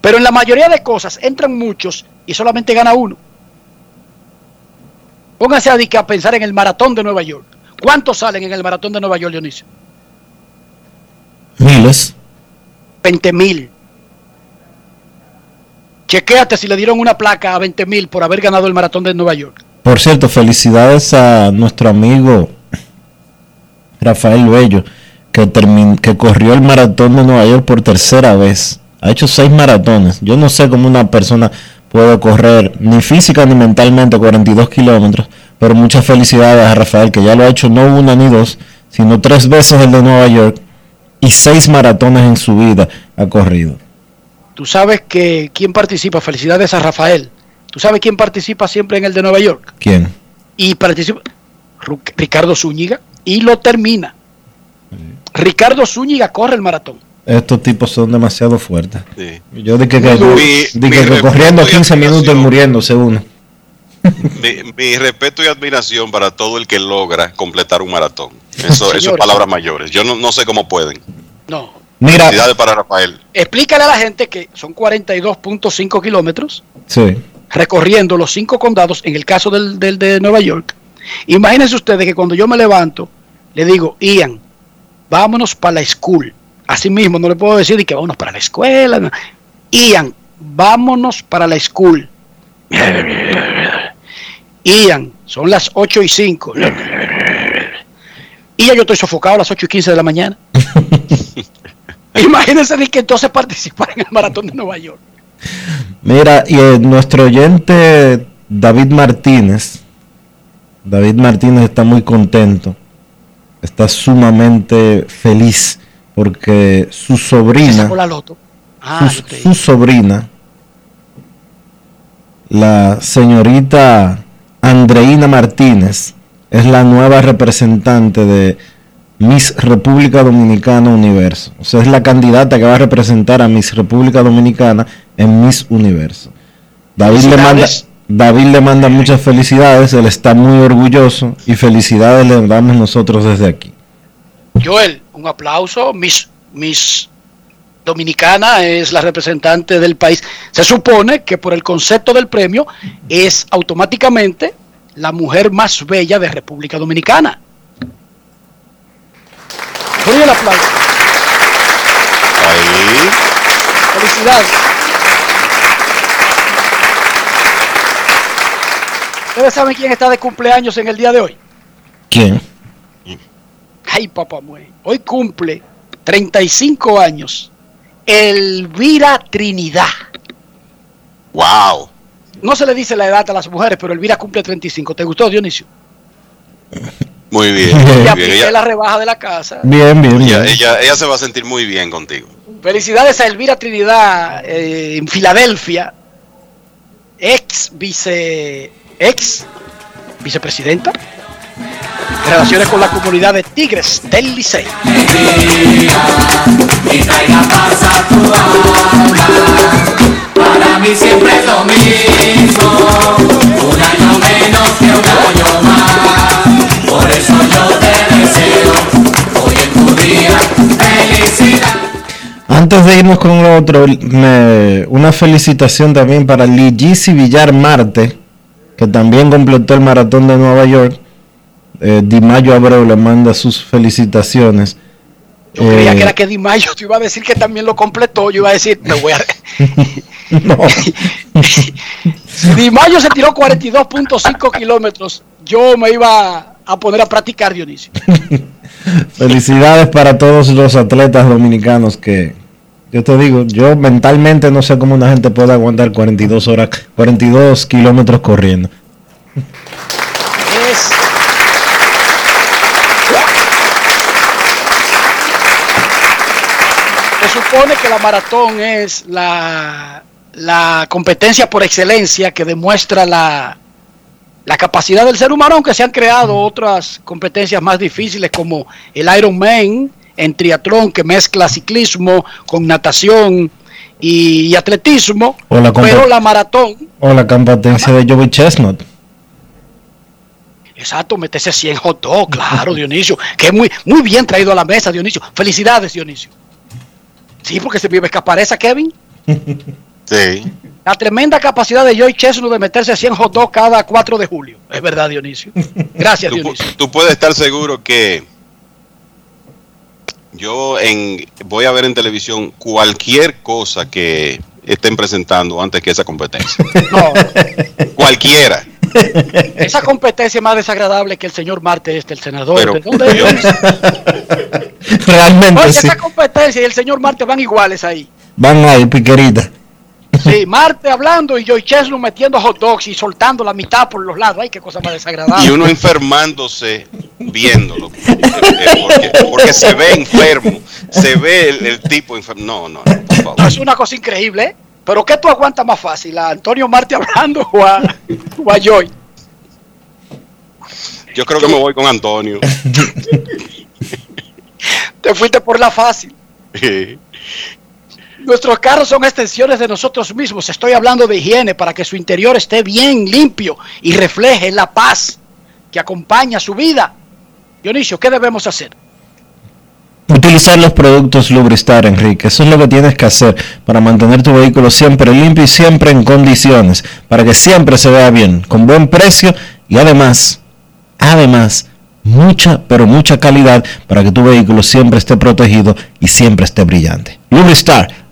Pero en la mayoría de cosas entran muchos y solamente gana uno. Di- a pensar en el maratón de Nueva York. ¿Cuántos salen en el maratón de Nueva York, Dionisio? Miles. 20 mil. Chequéate si le dieron una placa a 20 mil por haber ganado el maratón de Nueva York. Por cierto, felicidades a nuestro amigo Rafael Bello, que, termin- que corrió el maratón de Nueva York por tercera vez. Ha hecho seis maratones. Yo no sé cómo una persona puede correr ni física ni mentalmente 42 kilómetros, pero muchas felicidades a Rafael, que ya lo ha hecho no una ni dos, sino tres veces el de Nueva York y seis maratones en su vida ha corrido. Tú sabes que quién participa, felicidades a Rafael. Tú sabes quién participa siempre en el de Nueva York. ¿Quién? Y participa Ricardo Zúñiga y lo termina. Ricardo Zúñiga corre el maratón. Estos tipos son demasiado fuertes. Sí. Yo de que, Mi- de mi que- corriendo y 15 minutos y muriéndose uno. Mi, mi respeto y admiración para todo el que logra completar un maratón. Eso, eso es palabras mayores. Yo no, no sé cómo pueden. No. Mira, para Rafael. Explícale a la gente que son 42.5 kilómetros sí. recorriendo los cinco condados en el caso del, del de Nueva York. Imagínense ustedes que cuando yo me levanto, le digo, Ian, vámonos para la school. Así mismo, no le puedo decir de que vámonos para la escuela. Ian, vámonos para la school. Ian, son las 8 y 5. Y ya yo estoy sofocado a las 8 y 15 de la mañana. Imagínense de que entonces participar en el maratón de Nueva York. Mira, y eh, nuestro oyente David Martínez, David Martínez está muy contento, está sumamente feliz porque su sobrina, la loto. Ah, su, su sobrina, la señorita Andreina Martínez, es la nueva representante de Miss República Dominicana Universo. O sea, es la candidata que va a representar a Miss República Dominicana en Miss Universo. David le manda. David le manda muchas felicidades, él está muy orgulloso y felicidades le damos nosotros desde aquí. Joel, un aplauso. Miss, Miss Dominicana es la representante del país. Se supone que por el concepto del premio es automáticamente la mujer más bella de República Dominicana. Doy el aplauso. Ahí. Felicidades. ¿Ustedes saben quién está de cumpleaños en el día de hoy? ¿Quién? Ay, papá. Hoy cumple 35 años Elvira Trinidad. Wow. No se le dice la edad a las mujeres, pero Elvira cumple 35. ¿Te gustó, Dionisio? Muy bien. Y Muy bien. Ella, la rebaja de la casa. Bien, bien, ella, bien. ella- ella se va a sentir muy bien contigo. Felicidades a Elvira Trinidad eh, en Filadelfia, ex vice, ex vicepresidenta de relaciones con la comunidad de Tigres del Licey. Para mí siempre es lo mismo, un año menos que un año más. Por eso yo te deseo hoy en tu día felicidad. Antes de irnos con otro, me- una felicitación también para Ligisi Villar Marte, que también completó el maratón de Nueva York. Eh, Di Mayo Abreu le manda sus felicitaciones. Yo creía Eh, que era que Di Mayo, te iba a decir que también lo completó, yo iba a decir, me voy a... Si Di Mayo se tiró 42.5 kilómetros, yo me iba a poner a practicar, Dionisio. Felicidades para todos los atletas dominicanos que yo te digo, yo mentalmente no sé cómo una gente puede aguantar 42 horas, 42 kilómetros corriendo. Se supone que la maratón es la, la competencia por excelencia que demuestra la, la capacidad del ser humano, aunque se han creado otras competencias más difíciles como el Ironman en triatlón que mezcla ciclismo con natación y, y atletismo, O la pero la maratón O la competencia de Joey Chestnut. Exacto, metese 100 hot dog, claro, Dionisio. Que muy, muy bien traído a la mesa, Dionisio. Felicidades, Dionisio. Sí, porque se vive escapar esa, Kevin. Sí. La tremenda capacidad de Joy Chestnut de meterse 100 hot dog cada 4 de julio. Es verdad, Dionisio. Gracias, Tú, Dionisio. tú puedes estar seguro que yo en, voy a ver en televisión cualquier cosa que estén presentando antes que esa competencia. No, Cualquiera. esa competencia es más desagradable que el señor Marte, este, el senador. Pero, ¿De dónde? Realmente Oye, sí. esa competencia y el señor Marte van iguales ahí. Van ahí, piquerita. Sí, Marte hablando y Joy Chestnut metiendo hot dogs y soltando la mitad por los lados. Ay, qué cosa más desagradable. Y uno enfermándose viéndolo. Eh, Porque, porque se ve enfermo. Se ve el, el tipo enfermo. No, no, no, por favor. No, es una cosa increíble, ¿eh? Pero ¿qué tú aguantas más fácil? ¿A Antonio Marte hablando o a, o a Joy? Yo creo que me voy con Antonio. Te fuiste por la fácil. Nuestros carros son extensiones de nosotros mismos. Estoy hablando de higiene para que su interior esté bien limpio y refleje la paz que acompaña su vida. Dionisio, ¿qué debemos hacer? Utilizar los productos Lubristar, Enrique. Eso es lo que tienes que hacer para mantener tu vehículo siempre limpio y siempre en condiciones, para que siempre se vea bien, con buen precio y además, además, mucha, pero mucha calidad para que tu vehículo siempre esté protegido y siempre esté brillante. Lubristar,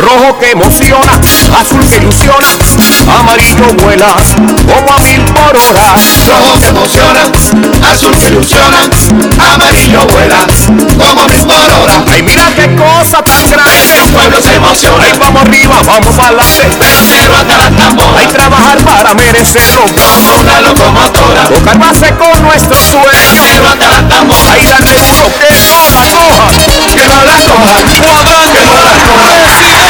Rojo que emociona, azul que ilusiona, amarillo vuela como a mil por hora. Rojo que emociona, azul que ilusiona, amarillo vuela como a mil por hora. Ay, mira qué cosa tan grande, el pueblo se emociona. Ay, vamos arriba, vamos para adelante, de la cero hasta la tambora. Hay trabajar para merecerlo, como una locomotora. Tocar base con nuestro sueño, cero hasta la tambora. Ay, darle duro que no la coja, que no la coja, que no la coja.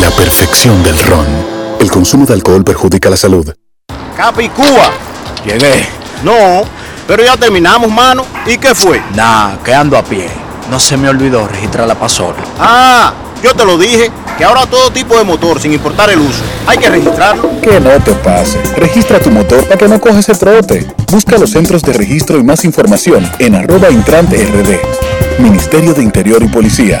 La perfección del ron. El consumo de alcohol perjudica la salud. Capicúa. Llegué. No, pero ya terminamos, mano. ¿Y qué fue? Nah, que ando a pie. No se me olvidó registrar la pasola. Ah, yo te lo dije, que ahora todo tipo de motor, sin importar el uso, hay que registrarlo. Que no te pase. Registra tu motor para que no coges el trote. Busca los centros de registro y más información en arroba intrante rd. Ministerio de Interior y Policía.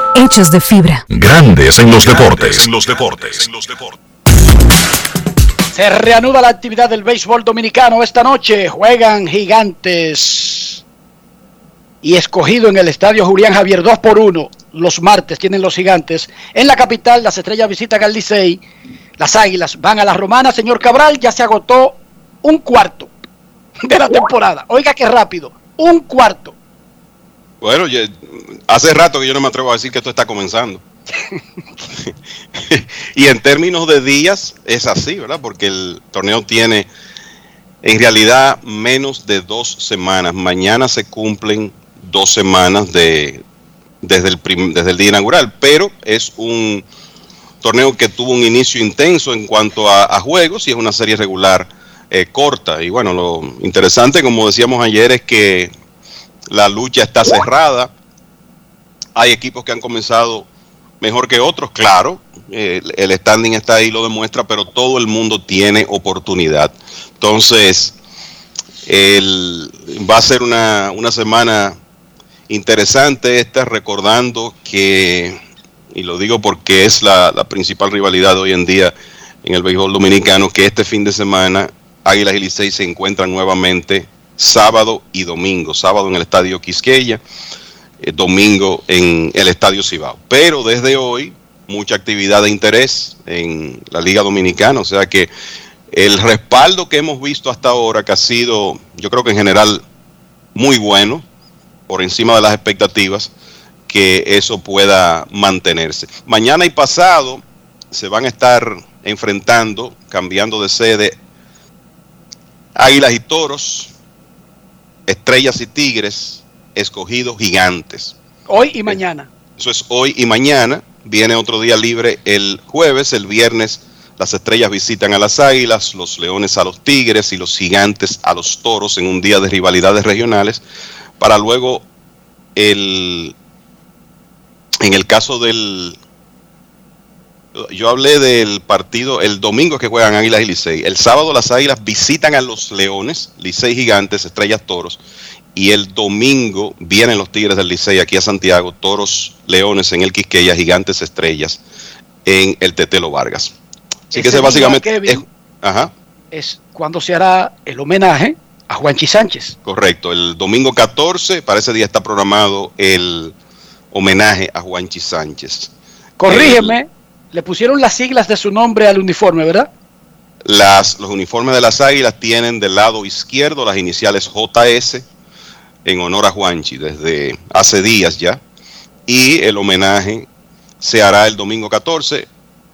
hechos de fibra. Grandes en los deportes. En los deportes. Se reanuda la actividad del béisbol dominicano esta noche. Juegan gigantes y escogido en el estadio Julián Javier 2 por 1. Los martes tienen los gigantes. En la capital, las estrellas visitan al Licey. Las águilas van a la romana. Señor Cabral, ya se agotó un cuarto de la temporada. Oiga qué rápido. Un cuarto. Bueno, yo- hace rato que yo no me atrevo a decir que esto está comenzando. y en términos de días es así, ¿verdad? Porque el torneo tiene en realidad menos de dos semanas. Mañana se cumplen dos semanas de, desde, el prim- desde el día inaugural, pero es un torneo que tuvo un inicio intenso en cuanto a, a juegos y es una serie regular eh, corta. Y bueno, lo interesante, como decíamos ayer, es que la lucha está cerrada. Hay equipos que han comenzado mejor que otros, claro. el standing está ahí, lo demuestra, pero todo el mundo tiene oportunidad. Entonces, el- va a ser una, una semana interesante esta, recordando que, y lo digo porque es la, la principal rivalidad hoy en día en el béisbol dominicano, que este fin de semana Águilas y Licey se encuentran nuevamente sábado y domingo, sábado en el Estadio Quisqueya, eh, domingo en el Estadio Cibao. Pero desde hoy, mucha actividad de interés en la Liga Dominicana, o sea que el respaldo que hemos visto hasta ahora, que ha sido, yo creo que en general, muy bueno, por encima de las expectativas que eso pueda mantenerse. Mañana y pasado se van a estar enfrentando, cambiando de sede, Águilas y Toros, Estrellas y Tigres, Escogidos Gigantes. Hoy y mañana. Eso es hoy y mañana. Viene otro día libre el jueves, el viernes las estrellas visitan a las águilas, los leones a los tigres y los gigantes a los toros en un día de rivalidades regionales, para luego el en el caso del yo hablé del partido el domingo que juegan Águilas y Licey. El sábado las Águilas visitan a los Leones, Licey Gigantes, Estrellas Toros. Y el domingo vienen los Tigres del Licey aquí a Santiago, Toros Leones en el Quisqueya, Gigantes Estrellas en el Tetelo Vargas. Así que ese básicamente Kevin, es, ajá, es cuando se hará el homenaje a Juanchi Sánchez. correcto. El domingo 14, para ese día está programado el homenaje a Juanchi Sánchez. Corrígeme, le pusieron las siglas de su nombre al uniforme, ¿verdad? Las, los uniformes de las águilas tienen del lado izquierdo las iniciales JS en honor a Juanchi desde hace días ya. Y el homenaje se hará el domingo 14.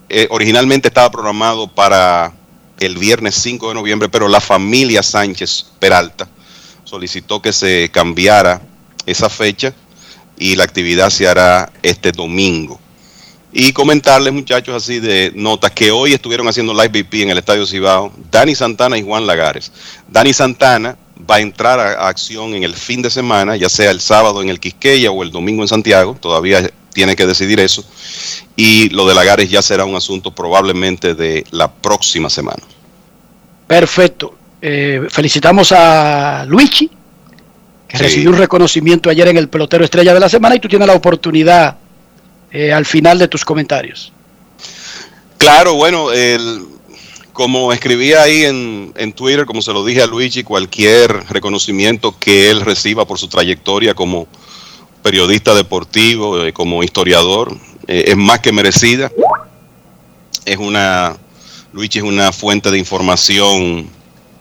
Eh, originalmente estaba programado para el viernes 5 de noviembre, pero la familia Sánchez Peralta solicitó que se cambiara esa fecha y la actividad se hará este domingo. Y comentarles, muchachos, así de notas, que hoy estuvieron haciendo live VP en el Estadio Cibao, Dani Santana y Juan Lagares. Dani Santana va a entrar a, acción en el fin de semana, ya sea el sábado en el Quisqueya o el domingo en Santiago, todavía tiene que decidir eso. Y lo de Lagares ya será un asunto probablemente de la próxima semana. Perfecto. Eh, felicitamos a Luigi, que Sí. recibió un reconocimiento ayer en el pelotero estrella de la semana y tú tienes la oportunidad eh, al final de tus comentarios. Claro, bueno, el, como escribía ahí en, en Twitter, como se lo dije a Luigi, cualquier reconocimiento que él reciba por su trayectoria como periodista deportivo, eh, como historiador, eh, es más que merecida. Es una, Luigi es una fuente de información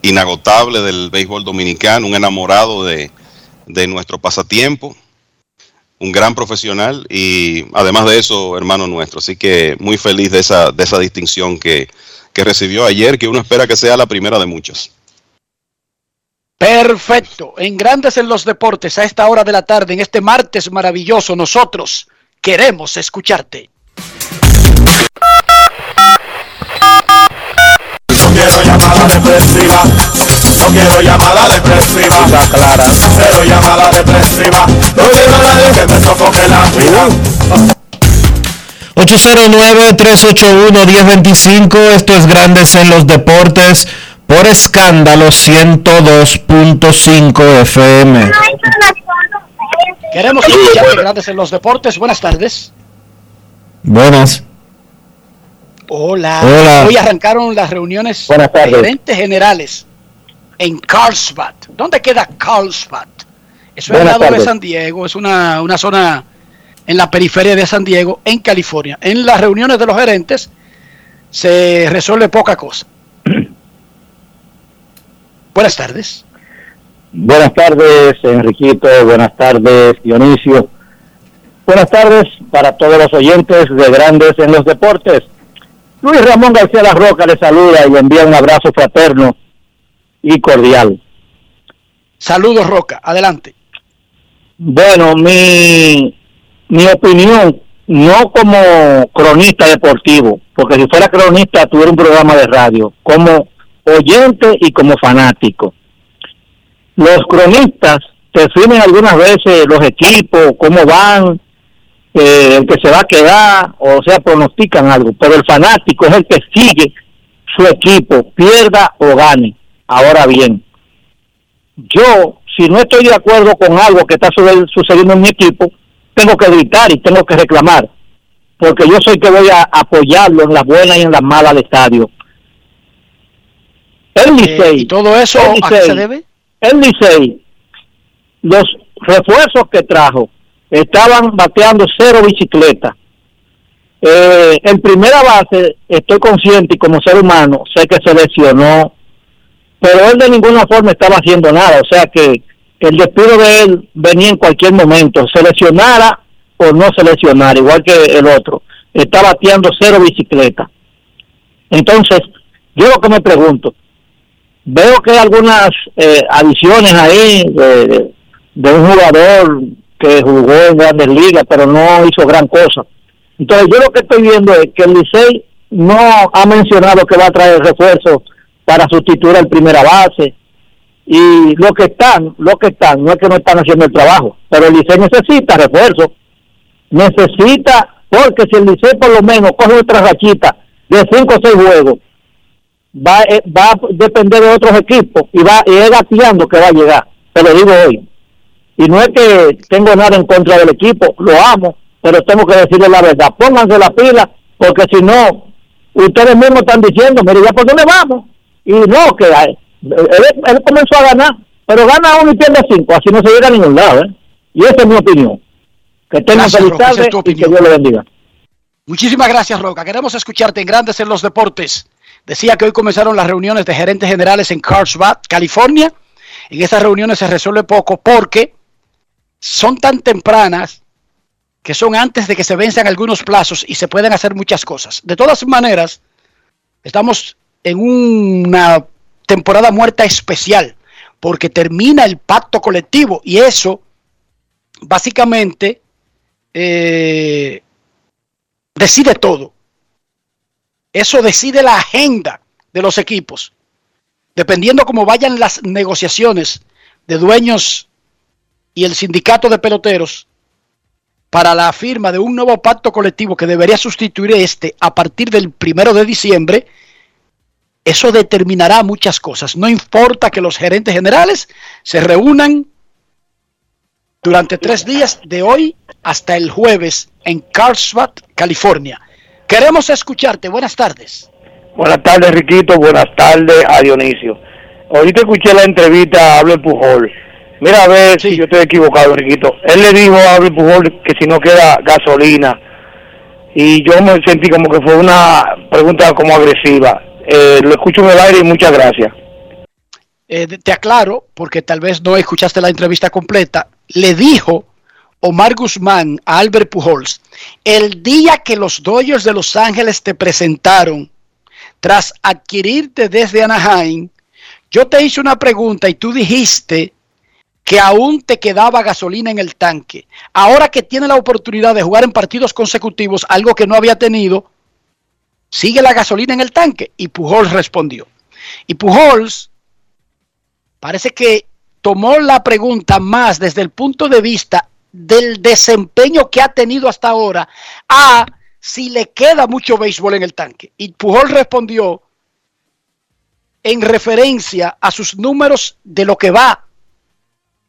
inagotable del béisbol dominicano, un enamorado de, de nuestro pasatiempo, un gran profesional y además de eso, hermano nuestro. Así que muy feliz de esa, de esa distinción que, que recibió ayer, que uno espera que sea la primera de muchas. Perfecto. En Grandes en los Deportes, a esta hora de la tarde, en este martes maravilloso, nosotros queremos escucharte. Quiero llamada depresiva. clara. Cero llamada depresiva. No quiero a nadie que me sofoque la vida. 809-381-1025, esto es Grandes en los Deportes, por escándalo 102.5 FM. Queremos escucharte Grandes en los Deportes. Buenas tardes. Buenas. Hola. Hola. Hoy arrancaron las reuniones de tardes. gerentes generales en Carlsbad. ¿Dónde queda Carlsbad? Eso es al lado de. San Diego, es una, una zona en la periferia de San Diego, en California. En las reuniones de los gerentes se resuelve poca cosa. Buenas tardes. Buenas tardes, Enriquito. Buenas tardes, Dionisio. Buenas tardes para todos los oyentes de Grandes en los Deportes. Luis Ramón García La Roca le saluda y le envía un abrazo fraterno y cordial. Saludos, Roca. Adelante. Bueno, mi, mi opinión, no como cronista deportivo, porque si fuera cronista tuviera un programa de radio, como oyente y como fanático. Los cronistas definen algunas veces los equipos, cómo van, eh, el que se va a quedar, o sea, pronostican algo, pero el fanático es el que sigue su equipo, pierda o gane. Ahora bien, yo, si no estoy de acuerdo con algo que está suce- sucediendo en mi equipo, tengo que gritar y tengo que reclamar, porque yo soy que voy a apoyarlo en las buenas y en las malas del estadio. El Licey. Eh, ¿Y todo eso el a qué se Licey, debe? El Licey, los refuerzos que trajo estaban bateando cero bicicleta. Eh, en primera base, estoy consciente y como ser humano, sé que se lesionó, pero él de ninguna forma estaba haciendo nada. O sea que el despido de él venía en cualquier momento, seleccionara o no seleccionara, igual que el otro. Está bateando cero bicicleta. Entonces, yo lo que me pregunto, veo que hay algunas eh, adiciones ahí de, de un jugador que jugó en grandes ligas, pero no hizo gran cosa. Entonces, yo lo que estoy viendo es que el Licey no ha mencionado que va a traer refuerzos para sustituir al primera base. Y lo que están, lo que están, no es que no están haciendo el trabajo, pero el Licey necesita refuerzo. Necesita, porque si el Licey por lo menos coge otra rachita de cinco o seis juegos, va, eh, va a depender de otros equipos y va y es gateando que va a llegar. Te lo digo hoy. Y no es que tengo nada en contra del equipo, lo amo, pero tengo que decirle la verdad. Pónganse la pila, porque si no, ustedes mismos están diciendo, mire, ya por dónde vamos. Y no, que él, él comenzó a ganar, pero gana uno y pierde cinco, así no se llega a ningún lado. ¿eh? Y esa es mi opinión. Que tengan feliz tarde y que. Dios le bendiga. Muchísimas gracias, Roca. Queremos escucharte en Grandes en los Deportes. Decía que hoy comenzaron las reuniones de gerentes generales en Carlsbad, California. En estas reuniones se resuelve poco porque son tan tempranas que son antes de que se venzan algunos plazos y se pueden hacer muchas cosas. De todas maneras, estamos en una temporada muerta especial porque termina el pacto colectivo y eso básicamente eh, decide todo. Eso decide la agenda de los equipos. Dependiendo cómo vayan las negociaciones de dueños y el sindicato de peloteros para la firma de un nuevo pacto colectivo que debería sustituir este a partir del primero de diciembre, eso determinará muchas cosas. No importa que los gerentes generales se reúnan durante tres días de hoy hasta el jueves en Carlsbad, California. Queremos escucharte. Buenas tardes. Buenas tardes, Riquito. Buenas tardes a Dionisio. Ahorita escuché la entrevista a Albert Pujol. Mira a ver si yo estoy equivocado, Riquito. Él le dijo a Albert Pujol que si no queda gasolina. Y yo me sentí como que fue una pregunta como agresiva. Eh, lo escucho en el aire y muchas gracias. Eh, te aclaro, porque tal vez no escuchaste la entrevista completa. Le dijo Omar Guzmán a Albert Pujols, el día que los Dodgers de Los Ángeles te presentaron tras adquirirte desde Anaheim, yo te hice una pregunta y tú dijiste que aún te quedaba gasolina en el tanque. Ahora que tiene la oportunidad de jugar en partidos consecutivos, algo que no había tenido, sigue la gasolina en el tanque. Y Pujols respondió. Y Pujols parece que tomó la pregunta más desde el punto de vista del desempeño que ha tenido hasta ahora a si le queda mucho béisbol en el tanque. Y Pujol respondió en referencia a sus números de lo que va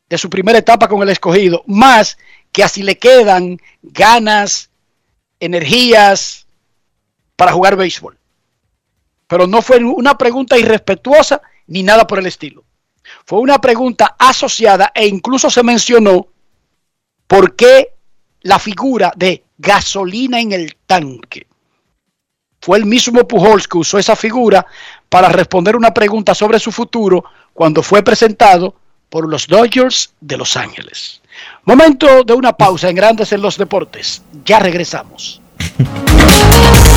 de su primera etapa con el escogido, más que a si le quedan ganas, energías para jugar béisbol. Pero no fue una pregunta irrespetuosa ni nada por el estilo. Fue una pregunta asociada e incluso se mencionó por qué la figura de gasolina en el tanque. Fue el mismo Pujols que usó esa figura para responder una pregunta sobre su futuro cuando fue presentado por los Dodgers de Los Ángeles. Momento de una pausa en Grandes en los Deportes. Ya regresamos.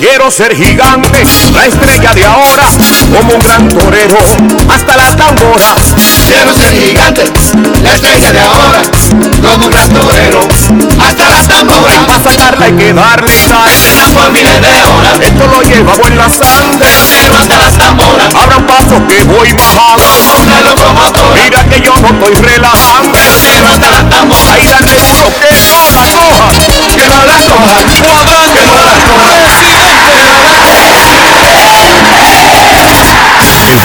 Quiero ser gigante, la estrella de ahora, como un gran torero, hasta las tamboras. Quiero ser gigante, la estrella de ahora, como un gran torero, hasta las tamboras. Para sacarla hay que darle sal, por miles de horas. Esto lo lleva la sangre. hasta las tamboras. Abran paso que voy bajando. Una locomotora. Mira que yo no estoy relajando. hasta las tamboras. Ahí dale duro que no la coja. Que no la coja. Guadán que no la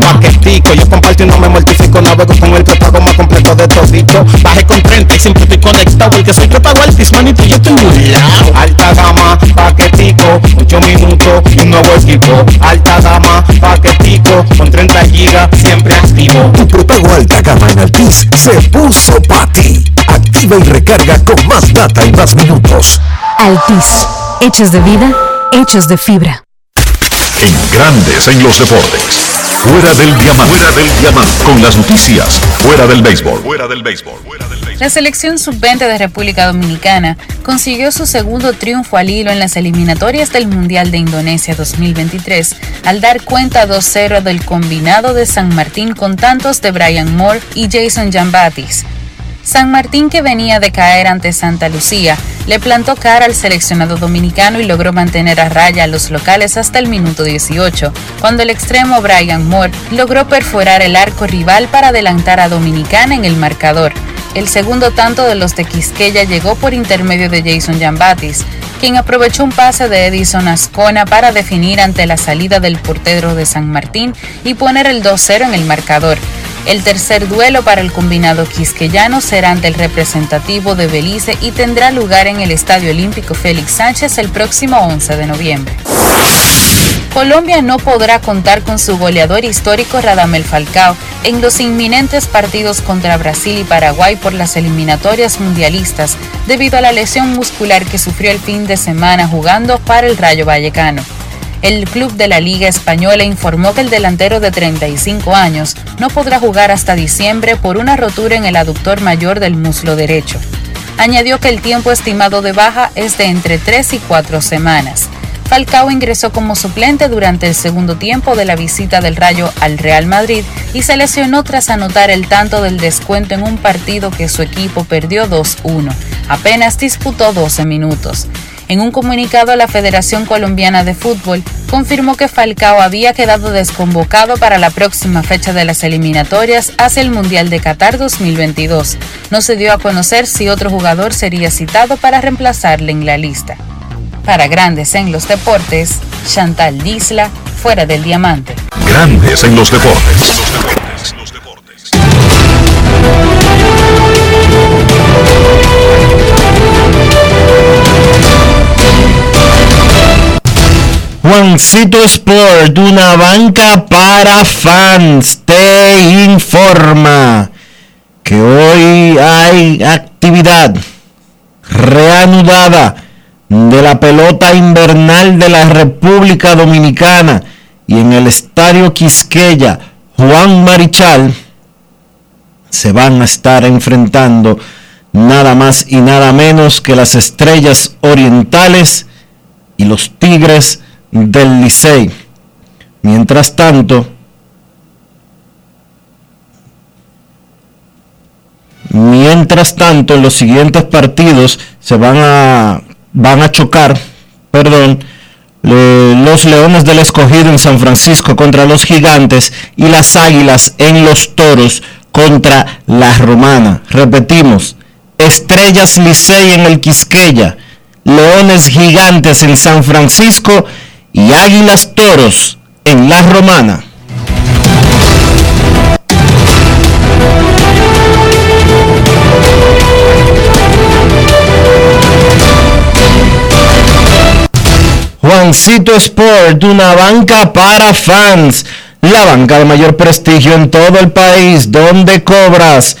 Paquetico, yo comparto y no me mortifico. Navego con el prepago más completo de todito. Bajé con 30 y siempre estoy conectado. Porque soy prepago altis, manito, yo estoy muy lado. Alta gama, paquetico. 8 minutos y un nuevo equipo. Alta gama, paquetico. Con 30 gigas, siempre activo. Tu prepago alta gama en Altis se puso para ti. Activa y recarga con más data y más minutos. Altis, hechos de vida, hechos de fibra. En Grandes en los deportes. Fuera del diamante. Fuera del diamante. Con las noticias. Fuera del béisbol. Fuera del béisbol. La selección sub-20 de República Dominicana consiguió su segundo triunfo al hilo en las eliminatorias del Mundial de Indonesia 2023 al dar cuenta 2-0 del combinado de San Martín con tantos de Brian Moore y Jason Jambatis. San Martín, que venía de caer ante Santa Lucía, le plantó cara al seleccionado dominicano y logró mantener a raya a los locales hasta el minuto 18, cuando el extremo Brian Moore logró perforar el arco rival para adelantar a Dominicana en el marcador. El segundo tanto de los de Quisqueya llegó por intermedio de Jason Jambatis, quien aprovechó un pase de Edison Ascona para definir ante la salida del portero de San Martín y poner el 2-0 en el marcador. El tercer duelo para el combinado quisqueyano será ante el representativo de Belice y tendrá lugar en el Estadio Olímpico Félix Sánchez el próximo 11 de noviembre. Colombia no podrá contar con su goleador histórico Radamel Falcao en los inminentes partidos contra Brasil y Paraguay por las eliminatorias mundialistas debido a la lesión muscular que sufrió el fin de semana jugando para el Rayo Vallecano. El club de la Liga Española informó que el delantero de 35 años no podrá jugar hasta diciembre por una rotura en el aductor mayor del muslo derecho. Añadió que el tiempo estimado de baja es de entre 3 y 4 semanas. Falcao ingresó como suplente durante el segundo tiempo de la visita del Rayo al Real Madrid y se lesionó tras anotar el tanto del descuento en un partido que su equipo perdió 2-1. Apenas disputó 12 minutos. En un comunicado, la Federación Colombiana de Fútbol confirmó que Falcao había quedado desconvocado para la próxima fecha de las eliminatorias hacia el Mundial de Qatar 2022. No se dio a conocer si otro jugador sería citado para reemplazarle en la lista. Para Grandes en los Deportes, Chantal Disla, fuera del diamante. Grandes en los deportes. Juancito Sport, una banca para fans, te informa que hoy hay actividad reanudada de la pelota invernal de la República Dominicana y en el Estadio Quisqueya, Juan Marichal, se van a estar enfrentando nada más y nada menos que las estrellas orientales y los tigres del Licey. Mientras tanto, mientras tanto, en los siguientes partidos se van a, van a chocar, perdón, los Leones del Escogido en San Francisco contra los Gigantes y las Águilas en los Toros contra la Romana. Repetimos, Estrellas Licey en el Quisqueya, Leones Gigantes en San Francisco y Águilas Toros en la Romana. Juancito Sport, una banca para fans, la banca de mayor prestigio en todo el país, donde cobras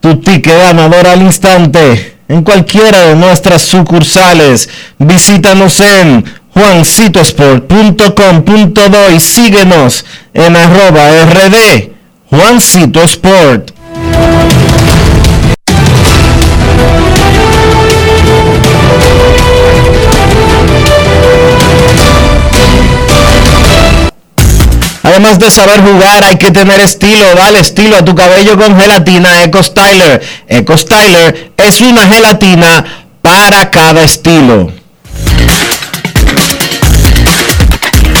tu ticket ganador al instante en cualquiera de nuestras sucursales. Visítanos en juancitosport.com.do y síguenos en arroba rd Juancito Sport. Además de saber jugar, hay que tener estilo. Dale estilo a tu cabello con gelatina Eco Styler. Es una gelatina para cada estilo.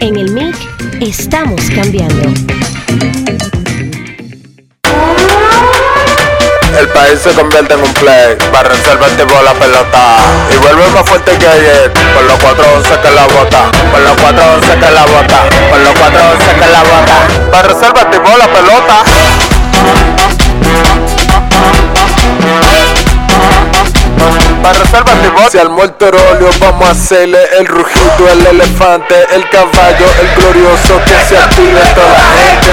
En el MIC estamos cambiando. El país se convierte en un play, para reservar tipo la pelota. Y vuelve más fuerte que ayer, por los 411 que la bota, por los 411 que la bota, por los 411 que la bota, para reservar tipo la pelota. Para reservar Si al muerto óleo vamos a hacerle el rugido, el elefante, el caballo, el glorioso que se active toda la gente.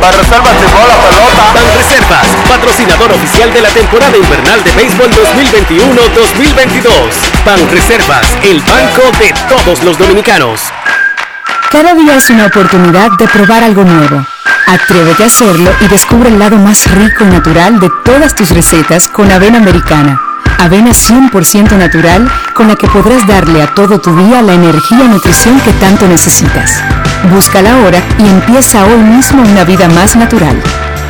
Para reservas la pelota. Banreservas, patrocinador oficial de la temporada invernal de béisbol 2021-2022. Banreservas, el banco de todos los dominicanos. Cada día es una oportunidad de probar algo nuevo. Atrévete a hacerlo y descubre el lado más rico y natural de todas tus recetas con avena americana. Avena 100% natural con la que podrás darle a todo tu día la energía y nutrición que tanto necesitas. Búscala ahora y empieza hoy mismo una vida más natural.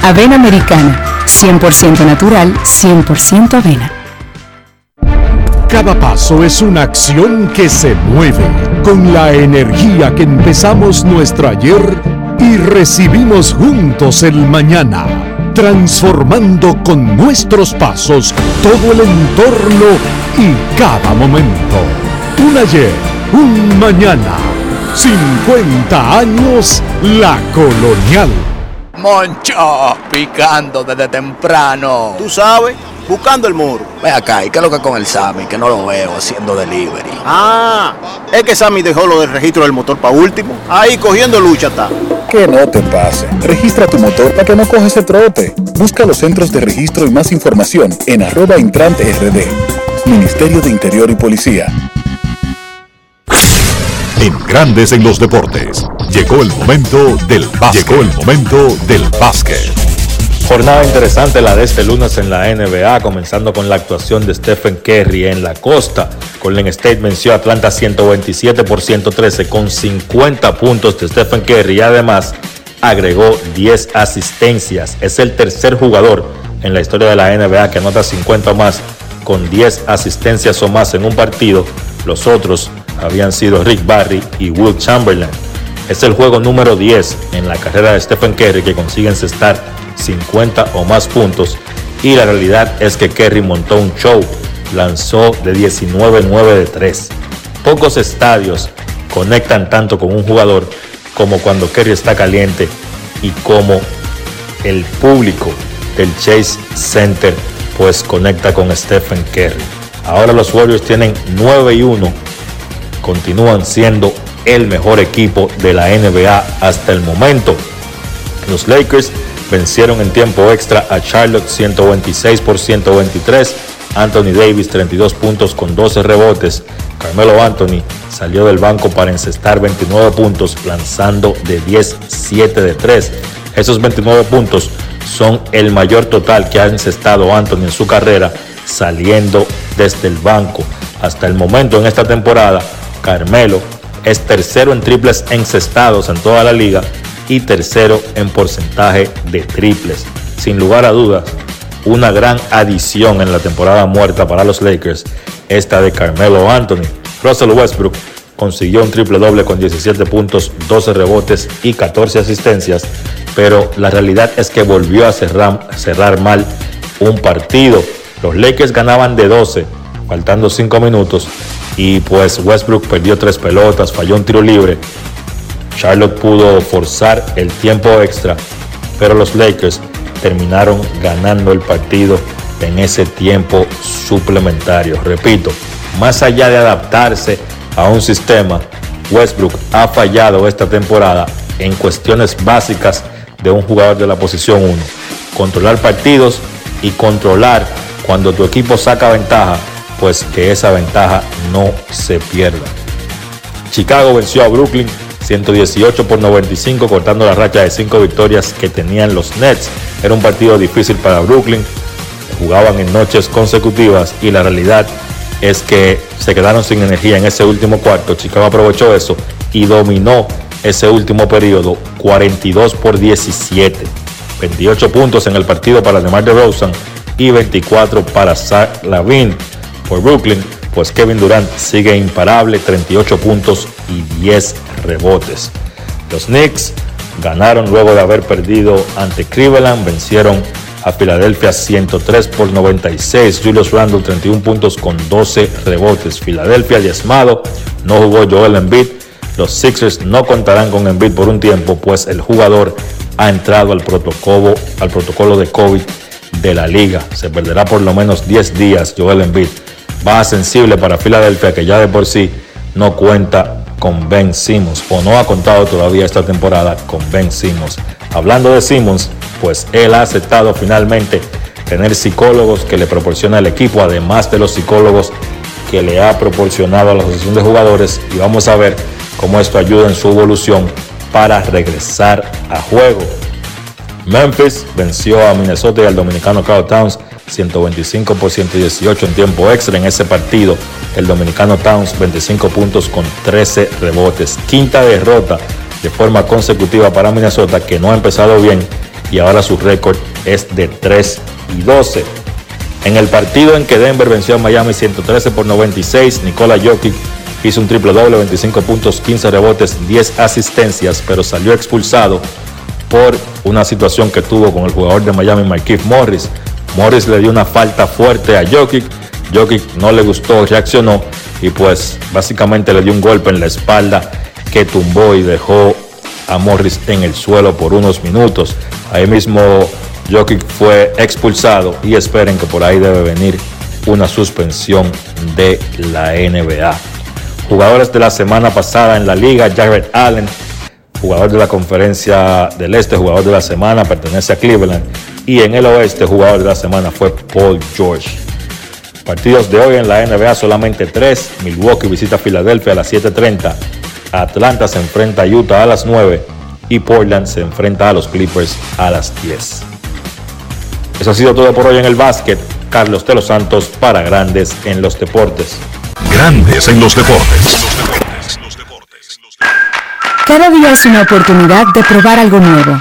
Avena americana, 100% natural, 100% avena. Cada paso es una acción que se mueve con la energía que empezamos nuestro ayer y recibimos juntos el mañana, transformando con nuestros pasos todo el entorno y cada momento. Un ayer, un mañana, 50 años la colonial. Moncho, picando desde temprano. Tú sabes, buscando el muro. Ve acá, ¿y qué es lo que con el Sammy? Que no lo veo haciendo delivery. Ah, es que Sammy dejó lo del registro del motor para último. Ahí cogiendo lucha está. Que no te pase. Registra tu motor para que no coges ese trote. Busca los centros de registro y más información en arroba intrante rd. Ministerio de Interior y Policía. En Grandes en los deportes. Llegó el momento del básquet. Llegó el momento del básquet. Jornada interesante la de este lunes en la NBA, comenzando con la actuación de Stephen Curry en la costa. Golden State venció a Atlanta 127 por 113 con 50 puntos de Stephen Curry y además agregó 10 asistencias. Es el tercer jugador en la historia de la NBA que anota 50 o más con 10 asistencias o más en un partido. Los otros habían sido Rick Barry y Will Chamberlain. Es el juego número 10 en la carrera de Stephen Curry que consigue encestar 50 o más puntos y la realidad es que Curry montó un show, lanzó de 19-9 de 3. Pocos estadios conectan tanto con un jugador como cuando Curry está caliente y como el público del Chase Center pues conecta con Stephen Curry. Ahora los Warriors tienen 9 y 1, continúan siendo el mejor equipo de la NBA hasta el momento. Los Lakers vencieron en tiempo extra a Charlotte 126 por 123. Anthony Davis 32 puntos con 12 rebotes. Carmelo Anthony salió del banco para encestar 29 puntos lanzando de 10, 7 de 3. Esos 29 puntos son el mayor total que ha encestado Anthony en su carrera saliendo desde el banco. Hasta el momento en esta temporada, Carmelo es tercero en triples encestados en toda la liga y tercero en porcentaje de triples. Sin lugar a dudas, una gran adición en la temporada muerta para los Lakers, esta de Carmelo Anthony. Russell Westbrook consiguió un triple doble con 17 puntos, 12 rebotes y 14 asistencias, pero la realidad es que volvió a cerrar, cerrar mal un partido. Los Lakers ganaban de 12, faltando 5 minutos, y pues Westbrook perdió tres pelotas, falló un tiro libre. Charlotte pudo forzar el tiempo extra, pero los Lakers terminaron ganando el partido en ese tiempo suplementario. Repito, más allá de adaptarse a un sistema, Westbrook ha fallado esta temporada en cuestiones básicas de un jugador de la posición 1. Controlar partidos y controlar cuando tu equipo saca ventaja, pues que esa ventaja no se pierda. Chicago venció a Brooklyn 118 por 95, cortando la racha de 5 victorias que tenían los Nets. Era un partido difícil para Brooklyn, jugaban en noches consecutivas y la realidad es que se quedaron sin energía en ese último cuarto. Chicago aprovechó eso y dominó ese último periodo 42 por 17. 28 puntos en el partido para DeMar DeRozan y 24 para Zach Lavin por Brooklyn, pues Kevin Durant sigue imparable, 38 puntos y 10 rebotes. Los Knicks ganaron luego de haber perdido ante Cleveland, vencieron a Filadelfia 103 por 96. Julius Randle 31 puntos con 12 rebotes. Filadelfia diezmado, no jugó Joel Embiid. Los Sixers no contarán con Embiid por un tiempo, pues el jugador ha entrado al protocolo, al protocolo de COVID de la liga. Se perderá por lo menos 10 días Joel Embiid. Va sensible para Filadelfia, que ya de por sí no cuenta con Ben Simmons, o no ha contado todavía esta temporada con Ben Simmons. Hablando de Simmons, pues él ha aceptado finalmente tener psicólogos que le proporciona el equipo, además de los psicólogos que le ha proporcionado a la Asociación de Jugadores y vamos a ver cómo esto ayuda en su evolución para regresar a juego. Memphis venció a Minnesota y al dominicano Carl Towns 125 por 118 en tiempo extra en ese partido. El dominicano Towns 25 puntos con 13 rebotes. Quinta derrota de forma consecutiva para Minnesota que no ha empezado bien y ahora su récord es de 3 y 12. En el partido en que Denver venció a Miami 113 por 96, Nikola Jokic hizo un triple doble, 25 puntos, 15 rebotes, 10 asistencias, pero salió expulsado por una situación que tuvo con el jugador de Miami, Marquise Morris. Morris le dio una falta fuerte a Jokic, Jokic no le gustó, reaccionó y pues básicamente le dio un golpe en la espalda que tumbó y dejó a Morris en el suelo por unos minutos. Ahí mismo Jokic fue expulsado y esperen que por ahí debe venir una suspensión de la NBA. Jugadores de la semana pasada en la liga, Jared Allen, jugador de la conferencia del Este, jugador de la semana, pertenece a Cleveland. Y en el Oeste, jugador de la semana fue Paul George. Partidos de hoy en la NBA solamente tres. Milwaukee visita Filadelfia a las 7.30. Atlanta se enfrenta a Utah a las 9 y Portland se enfrenta a los Clippers a las 10. Eso ha sido todo por hoy en el básquet. Carlos de los Santos para Grandes en los Deportes. Grandes en los Deportes. Cada día es una oportunidad de probar algo nuevo.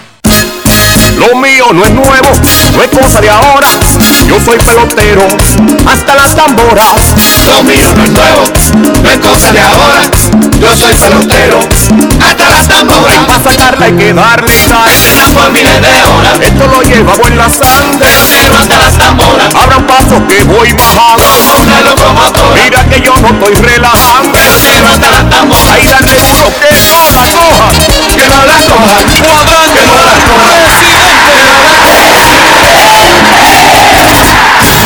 Lo mío no es nuevo, no es cosa de ahora. Yo soy pelotero, hasta las tamboras. Lo mío no es nuevo, no es cosa de ahora. Yo soy pelotero, hasta las tamboras. Para sacarla hay que darle sal. Por miles de horas. Esto lo llevamos en la sangre. Pelotero hasta las tamboras. Abra un paso que voy bajando. Como una locomotora. Mira que yo no estoy relajando. Pelotero hasta las tamboras. Ahí darle duro que no la coja. Que no la coja. Cuadrante. Que no la coja.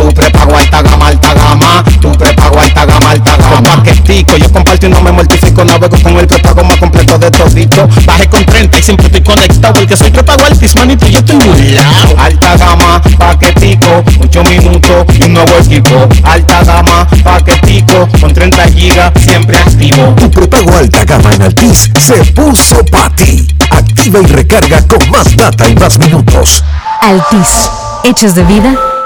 Tu prepago alta gama, alta gama. Tu prepago alta gama, alta gama. Con paquetico, yo comparto y no me mortifico. Navego con el prepago más completo de todito. Bajé con 30 y siempre estoy conectado. Porque soy prepago altis, manito, yo estoy muy lado. Alta gama, paquetico, 8 minutos y un nuevo equipo. Alta gama, paquetico, con 30 gigas, siempre activo. Tu prepago alta gama en Altis se puso para ti. Activa y recarga con más data y más minutos. Altis, hechos de vida,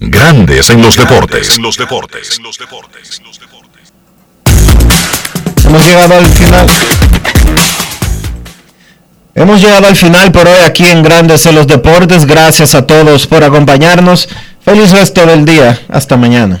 Grandes en los deportes. En los deportes. Hemos llegado al final. Hemos llegado al final por hoy aquí en Grandes en los Deportes. Gracias a todos por acompañarnos. Feliz resto del día. Hasta mañana.